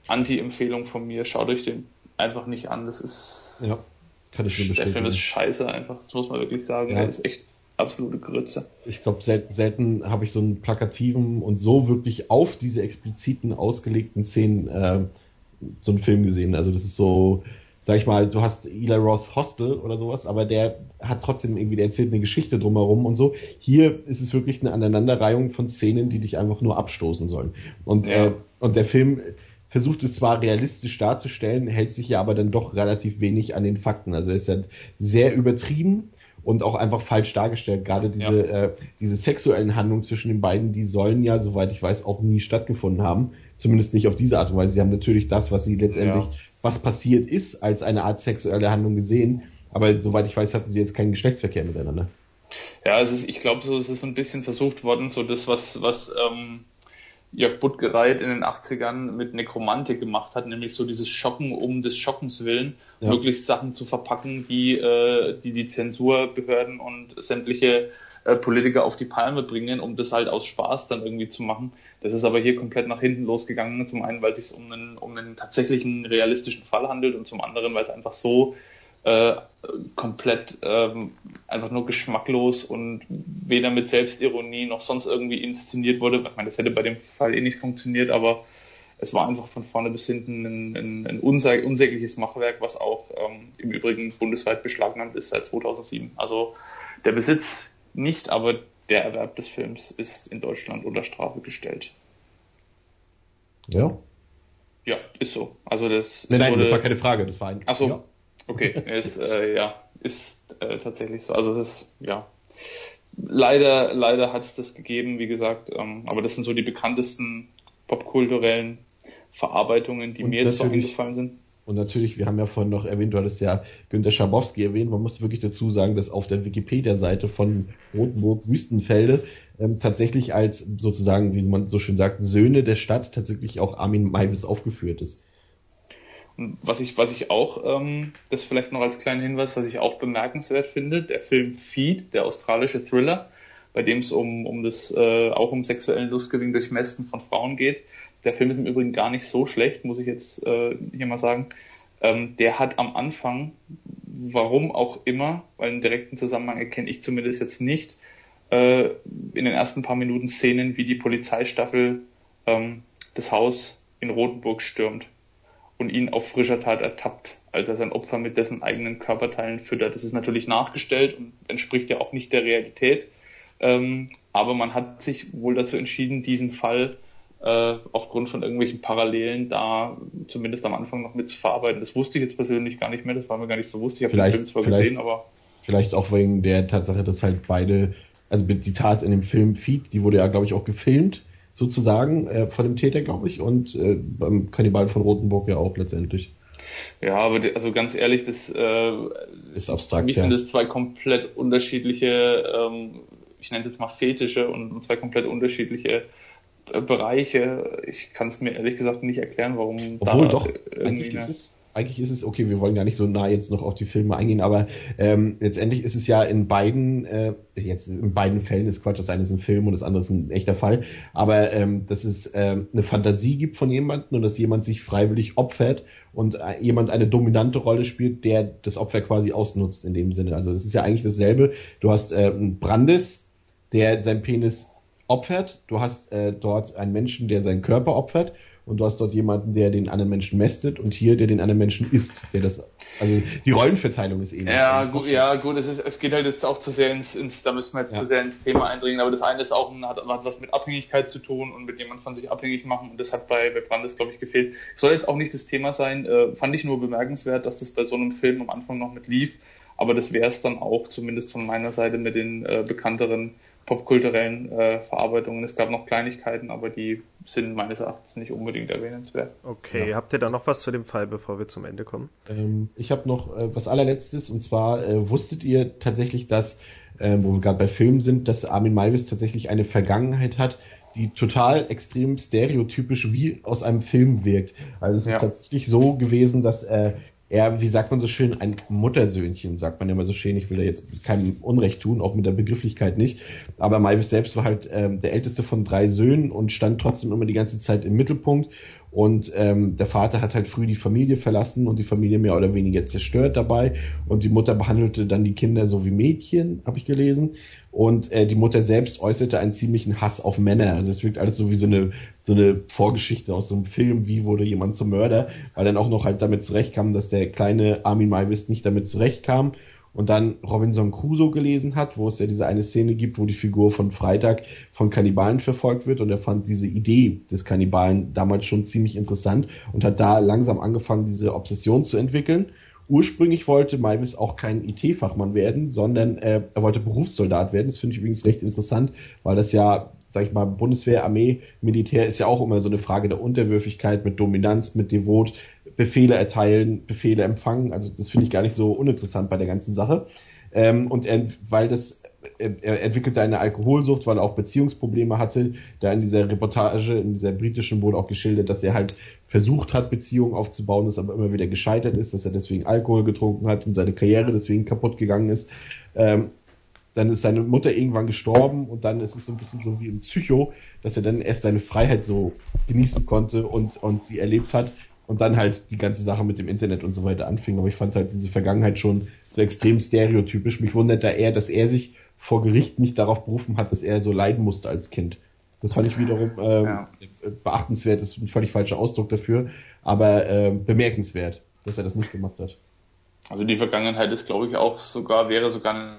äh, Anti-Empfehlung von mir. Schaut euch den einfach nicht an. Das ist. Ja, kann ich bestätigen. Der Film ist scheiße einfach. Das muss man wirklich sagen. Ja. Der ist echt absolute Grütze. Ich glaube, selten, selten habe ich so einen plakativen und so wirklich auf diese expliziten ausgelegten Szenen äh, so einen Film gesehen. Also das ist so, sag ich mal, du hast Eli Roth Hostel oder sowas, aber der hat trotzdem irgendwie, der erzählt eine Geschichte drumherum und so. Hier ist es wirklich eine Aneinanderreihung von Szenen, die dich einfach nur abstoßen sollen. Und, ja. äh, und der Film, versucht es zwar realistisch darzustellen, hält sich ja aber dann doch relativ wenig an den Fakten. Also er ist ja sehr übertrieben und auch einfach falsch dargestellt. Gerade diese, ja. äh, diese sexuellen Handlungen zwischen den beiden, die sollen ja, soweit ich weiß, auch nie stattgefunden haben. Zumindest nicht auf diese Art und Weise. Sie haben natürlich das, was sie letztendlich, ja. was passiert ist, als eine Art sexuelle Handlung gesehen. Aber soweit ich weiß, hatten sie jetzt keinen Geschlechtsverkehr miteinander. Ja, es ist, ich glaube, so es ist so ein bisschen versucht worden, so das, was, was ähm, Jörg Buttgereit in den 80ern mit Nekromantik gemacht hat, nämlich so dieses Schocken um des Schockens willen, ja. möglichst Sachen zu verpacken, die, äh, die die Zensurbehörden und sämtliche äh, Politiker auf die Palme bringen, um das halt aus Spaß dann irgendwie zu machen. Das ist aber hier komplett nach hinten losgegangen, zum einen, weil es sich um einen, um einen tatsächlichen realistischen Fall handelt und zum anderen, weil es einfach so äh, komplett ähm, einfach nur geschmacklos und weder mit Selbstironie noch sonst irgendwie inszeniert wurde. Ich meine, das hätte bei dem Fall eh nicht funktioniert, aber es war einfach von vorne bis hinten ein, ein, ein unsägliches Machwerk, was auch ähm, im Übrigen bundesweit beschlagnahmt ist seit 2007. Also der Besitz nicht, aber der Erwerb des Films ist in Deutschland unter Strafe gestellt. Ja. Ja, ist so. Also das. Nein, nein, wurde, das war keine Frage, das war ein. Ach so. Ja. Okay, ist, äh, ja, ist äh, tatsächlich so. Also es ist, ja, leider, leider hat es das gegeben, wie gesagt, ähm, aber das sind so die bekanntesten popkulturellen Verarbeitungen, die und mir jetzt so eingefallen sind. Und natürlich, wir haben ja vorhin noch erwähnt, du hattest ja Günter Schabowski erwähnt, man muss wirklich dazu sagen, dass auf der Wikipedia-Seite von Rotenburg Wüstenfelde ähm, tatsächlich als sozusagen, wie man so schön sagt, Söhne der Stadt tatsächlich auch Armin Maivis aufgeführt ist. Was ich, was ich auch, ähm, das vielleicht noch als kleinen Hinweis, was ich auch bemerkenswert finde, der Film Feed, der australische Thriller, bei dem es um, um das, äh, auch um sexuellen Lustgewinn durch Mästen von Frauen geht. Der Film ist im Übrigen gar nicht so schlecht, muss ich jetzt äh, hier mal sagen. Ähm, der hat am Anfang, warum auch immer, weil einen direkten Zusammenhang erkenne ich zumindest jetzt nicht, äh, in den ersten paar Minuten Szenen, wie die Polizeistaffel ähm, das Haus in Rotenburg stürmt und ihn auf frischer Tat ertappt, als er sein Opfer mit dessen eigenen Körperteilen füttert. Das ist natürlich nachgestellt und entspricht ja auch nicht der Realität. Ähm, aber man hat sich wohl dazu entschieden, diesen Fall äh, aufgrund von irgendwelchen Parallelen da zumindest am Anfang noch mit zu verarbeiten. Das wusste ich jetzt persönlich gar nicht mehr, das war mir gar nicht bewusst. Ich habe den Film zwar gesehen, aber. Vielleicht auch wegen der Tatsache, dass halt beide, also die Tat in dem Film Feed, die wurde ja, glaube ich, auch gefilmt sozusagen äh, von dem Täter, glaube ich, und äh, beim Kannibal von Rotenburg ja auch letztendlich. Ja, aber die, also ganz ehrlich, das äh, ist abstrakt. Für mich ja. sind das zwei komplett unterschiedliche, ähm, ich nenne es jetzt mal Fetische und zwei komplett unterschiedliche äh, Bereiche. Ich kann es mir ehrlich gesagt nicht erklären, warum. Obwohl da doch, eigentlich ist es eigentlich ist es, okay, wir wollen gar nicht so nah jetzt noch auf die Filme eingehen, aber ähm, letztendlich ist es ja in beiden, äh, jetzt in beiden Fällen ist Quatsch, das eine ist ein Film und das andere ist ein echter Fall, aber ähm, dass es ähm, eine Fantasie gibt von jemandem und dass jemand sich freiwillig opfert und äh, jemand eine dominante Rolle spielt, der das Opfer quasi ausnutzt in dem Sinne. Also es ist ja eigentlich dasselbe. Du hast äh, Brandes, der sein Penis opfert, du hast äh, dort einen Menschen, der seinen Körper opfert und du hast dort jemanden, der den anderen Menschen mästet und hier, der den anderen Menschen isst, der das also die Rollenverteilung ist ähnlich. Ja, gut, ja, gut, es, ist, es geht halt jetzt auch zu sehr ins, ins da müssen wir jetzt ja. zu sehr ins Thema eindringen, aber das eine ist auch, hat, hat was mit Abhängigkeit zu tun und mit jemandem von sich abhängig machen und das hat bei, bei Brandes, glaube ich, gefehlt. Soll jetzt auch nicht das Thema sein, äh, fand ich nur bemerkenswert, dass das bei so einem Film am Anfang noch mit lief, aber das wäre es dann auch, zumindest von meiner Seite mit den äh, bekannteren popkulturellen äh, Verarbeitungen. Es gab noch Kleinigkeiten, aber die sind meines Erachtens nicht unbedingt erwähnenswert. Okay, ja. habt ihr da noch was zu dem Fall, bevor wir zum Ende kommen? Ähm, ich habe noch äh, was allerletztes und zwar äh, wusstet ihr tatsächlich, dass, äh, wo wir gerade bei Filmen sind, dass Armin Maivis tatsächlich eine Vergangenheit hat, die total extrem stereotypisch wie aus einem Film wirkt. Also es ist ja. tatsächlich so gewesen, dass äh, er, wie sagt man so schön, ein Muttersöhnchen, sagt man ja immer so schön. Ich will da jetzt keinem Unrecht tun, auch mit der Begrifflichkeit nicht. Aber Malvis selbst war halt ähm, der älteste von drei Söhnen und stand trotzdem immer die ganze Zeit im Mittelpunkt. Und ähm, der Vater hat halt früh die Familie verlassen und die Familie mehr oder weniger zerstört dabei. Und die Mutter behandelte dann die Kinder so wie Mädchen, habe ich gelesen. Und äh, die Mutter selbst äußerte einen ziemlichen Hass auf Männer. Also es wirkt alles so wie so eine, so eine Vorgeschichte aus so einem Film, wie wurde jemand zum Mörder, weil dann auch noch halt damit zurechtkam, dass der kleine Armin Maivis nicht damit zurechtkam und dann Robinson Crusoe gelesen hat, wo es ja diese eine Szene gibt, wo die Figur von Freitag von Kannibalen verfolgt wird und er fand diese Idee des Kannibalen damals schon ziemlich interessant und hat da langsam angefangen, diese Obsession zu entwickeln Ursprünglich wollte Maivis auch kein IT-Fachmann werden, sondern äh, er wollte Berufssoldat werden. Das finde ich übrigens recht interessant, weil das ja, sag ich mal, Bundeswehr, Armee, Militär ist ja auch immer so eine Frage der Unterwürfigkeit mit Dominanz, mit Devot, Befehle erteilen, Befehle empfangen. Also das finde ich gar nicht so uninteressant bei der ganzen Sache. Ähm, und er, weil das er entwickelte eine Alkoholsucht, weil er auch Beziehungsprobleme hatte. Da in dieser Reportage, in dieser britischen wurde auch geschildert, dass er halt versucht hat, Beziehungen aufzubauen, das aber immer wieder gescheitert ist, dass er deswegen Alkohol getrunken hat und seine Karriere deswegen kaputt gegangen ist. Ähm, dann ist seine Mutter irgendwann gestorben und dann ist es so ein bisschen so wie im Psycho, dass er dann erst seine Freiheit so genießen konnte und, und sie erlebt hat und dann halt die ganze Sache mit dem Internet und so weiter anfing. Aber ich fand halt diese Vergangenheit schon so extrem stereotypisch. Mich wundert da eher, dass er sich vor Gericht nicht darauf berufen hat, dass er so leiden musste als Kind. Das fand ich wiederum ähm, ja. beachtenswert, das ist ein völlig falscher Ausdruck dafür, aber äh, bemerkenswert, dass er das nicht gemacht hat. Also die Vergangenheit ist, glaube ich, auch sogar, wäre sogar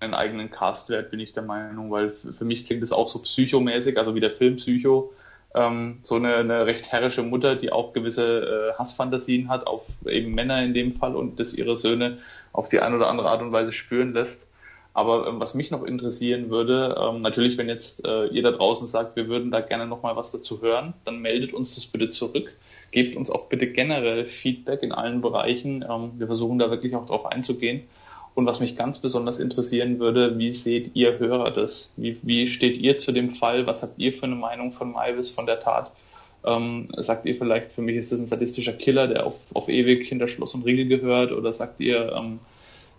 einen eigenen Cast wert, bin ich der Meinung, weil für mich klingt das auch so psychomäßig, also wie der Film Psycho, ähm, so eine, eine recht herrische Mutter, die auch gewisse äh, Hassfantasien hat auf eben Männer in dem Fall und das ihre Söhne auf die eine oder andere Art und Weise spüren lässt. Aber ähm, was mich noch interessieren würde, ähm, natürlich, wenn jetzt äh, ihr da draußen sagt, wir würden da gerne nochmal was dazu hören, dann meldet uns das bitte zurück. Gebt uns auch bitte generell Feedback in allen Bereichen. Ähm, wir versuchen da wirklich auch drauf einzugehen. Und was mich ganz besonders interessieren würde, wie seht ihr Hörer das? Wie, wie steht ihr zu dem Fall? Was habt ihr für eine Meinung von Maivis, von der Tat? Ähm, sagt ihr vielleicht, für mich ist das ein sadistischer Killer, der auf, auf ewig hinter Schloss und Riegel gehört? Oder sagt ihr, ähm,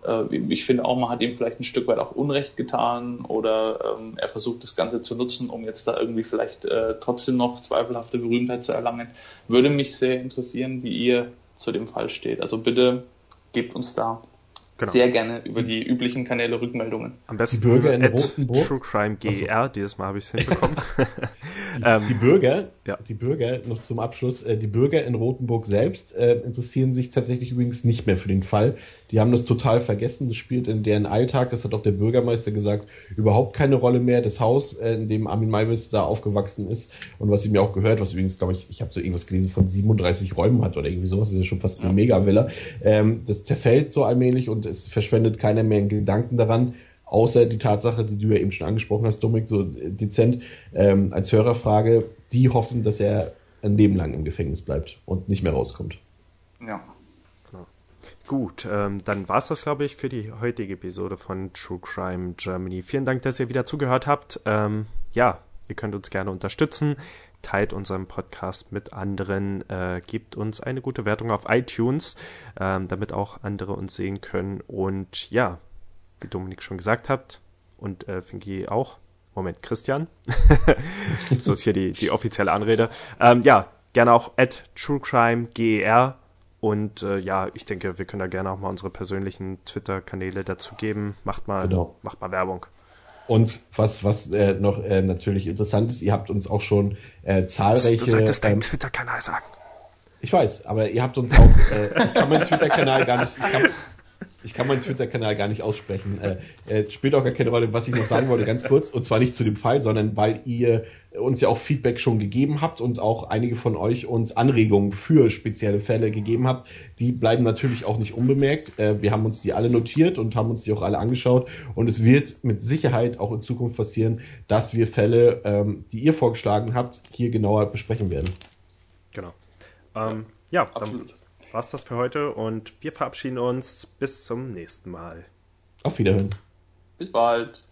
äh, ich finde auch, man hat ihm vielleicht ein Stück weit auch Unrecht getan oder ähm, er versucht das Ganze zu nutzen, um jetzt da irgendwie vielleicht äh, trotzdem noch zweifelhafte Berühmtheit zu erlangen. Würde mich sehr interessieren, wie ihr zu dem Fall steht. Also bitte gebt uns da Genau. Sehr gerne über die üblichen Kanäle Rückmeldungen. Am besten die Bürger in Rotenburg. True Crime GER, also. dieses Mal habe ich es hinbekommen. die, die, Bürger, ja. die Bürger, noch zum Abschluss, äh, die Bürger in Rotenburg selbst äh, interessieren sich tatsächlich übrigens nicht mehr für den Fall. Die haben das total vergessen. Das spielt in deren Alltag, das hat auch der Bürgermeister gesagt, überhaupt keine Rolle mehr. Das Haus, äh, in dem Armin Maivis da aufgewachsen ist und was ihm ja auch gehört, was übrigens, glaube ich, ich habe so irgendwas gelesen von 37 Räumen hat oder irgendwie sowas, das ist ja schon fast eine Mega-Villa. Ähm, das zerfällt so allmählich und es verschwendet keiner mehr einen Gedanken daran, außer die Tatsache, die du ja eben schon angesprochen hast, Dominik, so dezent ähm, als Hörerfrage, die hoffen, dass er ein Leben lang im Gefängnis bleibt und nicht mehr rauskommt. Ja. Gut, ähm, dann war's das, glaube ich, für die heutige Episode von True Crime Germany. Vielen Dank, dass ihr wieder zugehört habt. Ähm, ja, ihr könnt uns gerne unterstützen. Teilt unseren Podcast mit anderen, äh, gebt uns eine gute Wertung auf iTunes, ähm, damit auch andere uns sehen können. Und ja, wie Dominik schon gesagt hat, und äh, Fingi auch. Moment, Christian. so ist hier die, die offizielle Anrede. Ähm, ja, gerne auch at truecrimeger und äh, ja, ich denke, wir können da gerne auch mal unsere persönlichen Twitter-Kanäle dazu geben. Macht mal, genau. macht mal Werbung. Und was, was äh, noch äh, natürlich interessant ist, ihr habt uns auch schon äh, zahlreiche. Du solltest deinen ähm, Twitter-Kanal sagen. Ich weiß, aber ihr habt uns auch, äh, ich kann meinen Twitter-Kanal gar nicht, ich kann, ich kann meinen Twitter-Kanal gar nicht aussprechen. Äh, äh, spielt auch gar keine Rolle, was ich noch sagen wollte, ganz kurz, und zwar nicht zu dem Fall, sondern weil ihr uns ja auch Feedback schon gegeben habt und auch einige von euch uns Anregungen für spezielle Fälle gegeben habt. Die bleiben natürlich auch nicht unbemerkt. Äh, wir haben uns die alle notiert und haben uns die auch alle angeschaut und es wird mit Sicherheit auch in Zukunft passieren, dass wir Fälle, ähm, die ihr vorgeschlagen habt, hier genauer besprechen werden. Genau. Ähm, ja, Absolut. dann war's das für heute und wir verabschieden uns bis zum nächsten Mal. Auf Wiederhören. Bis bald.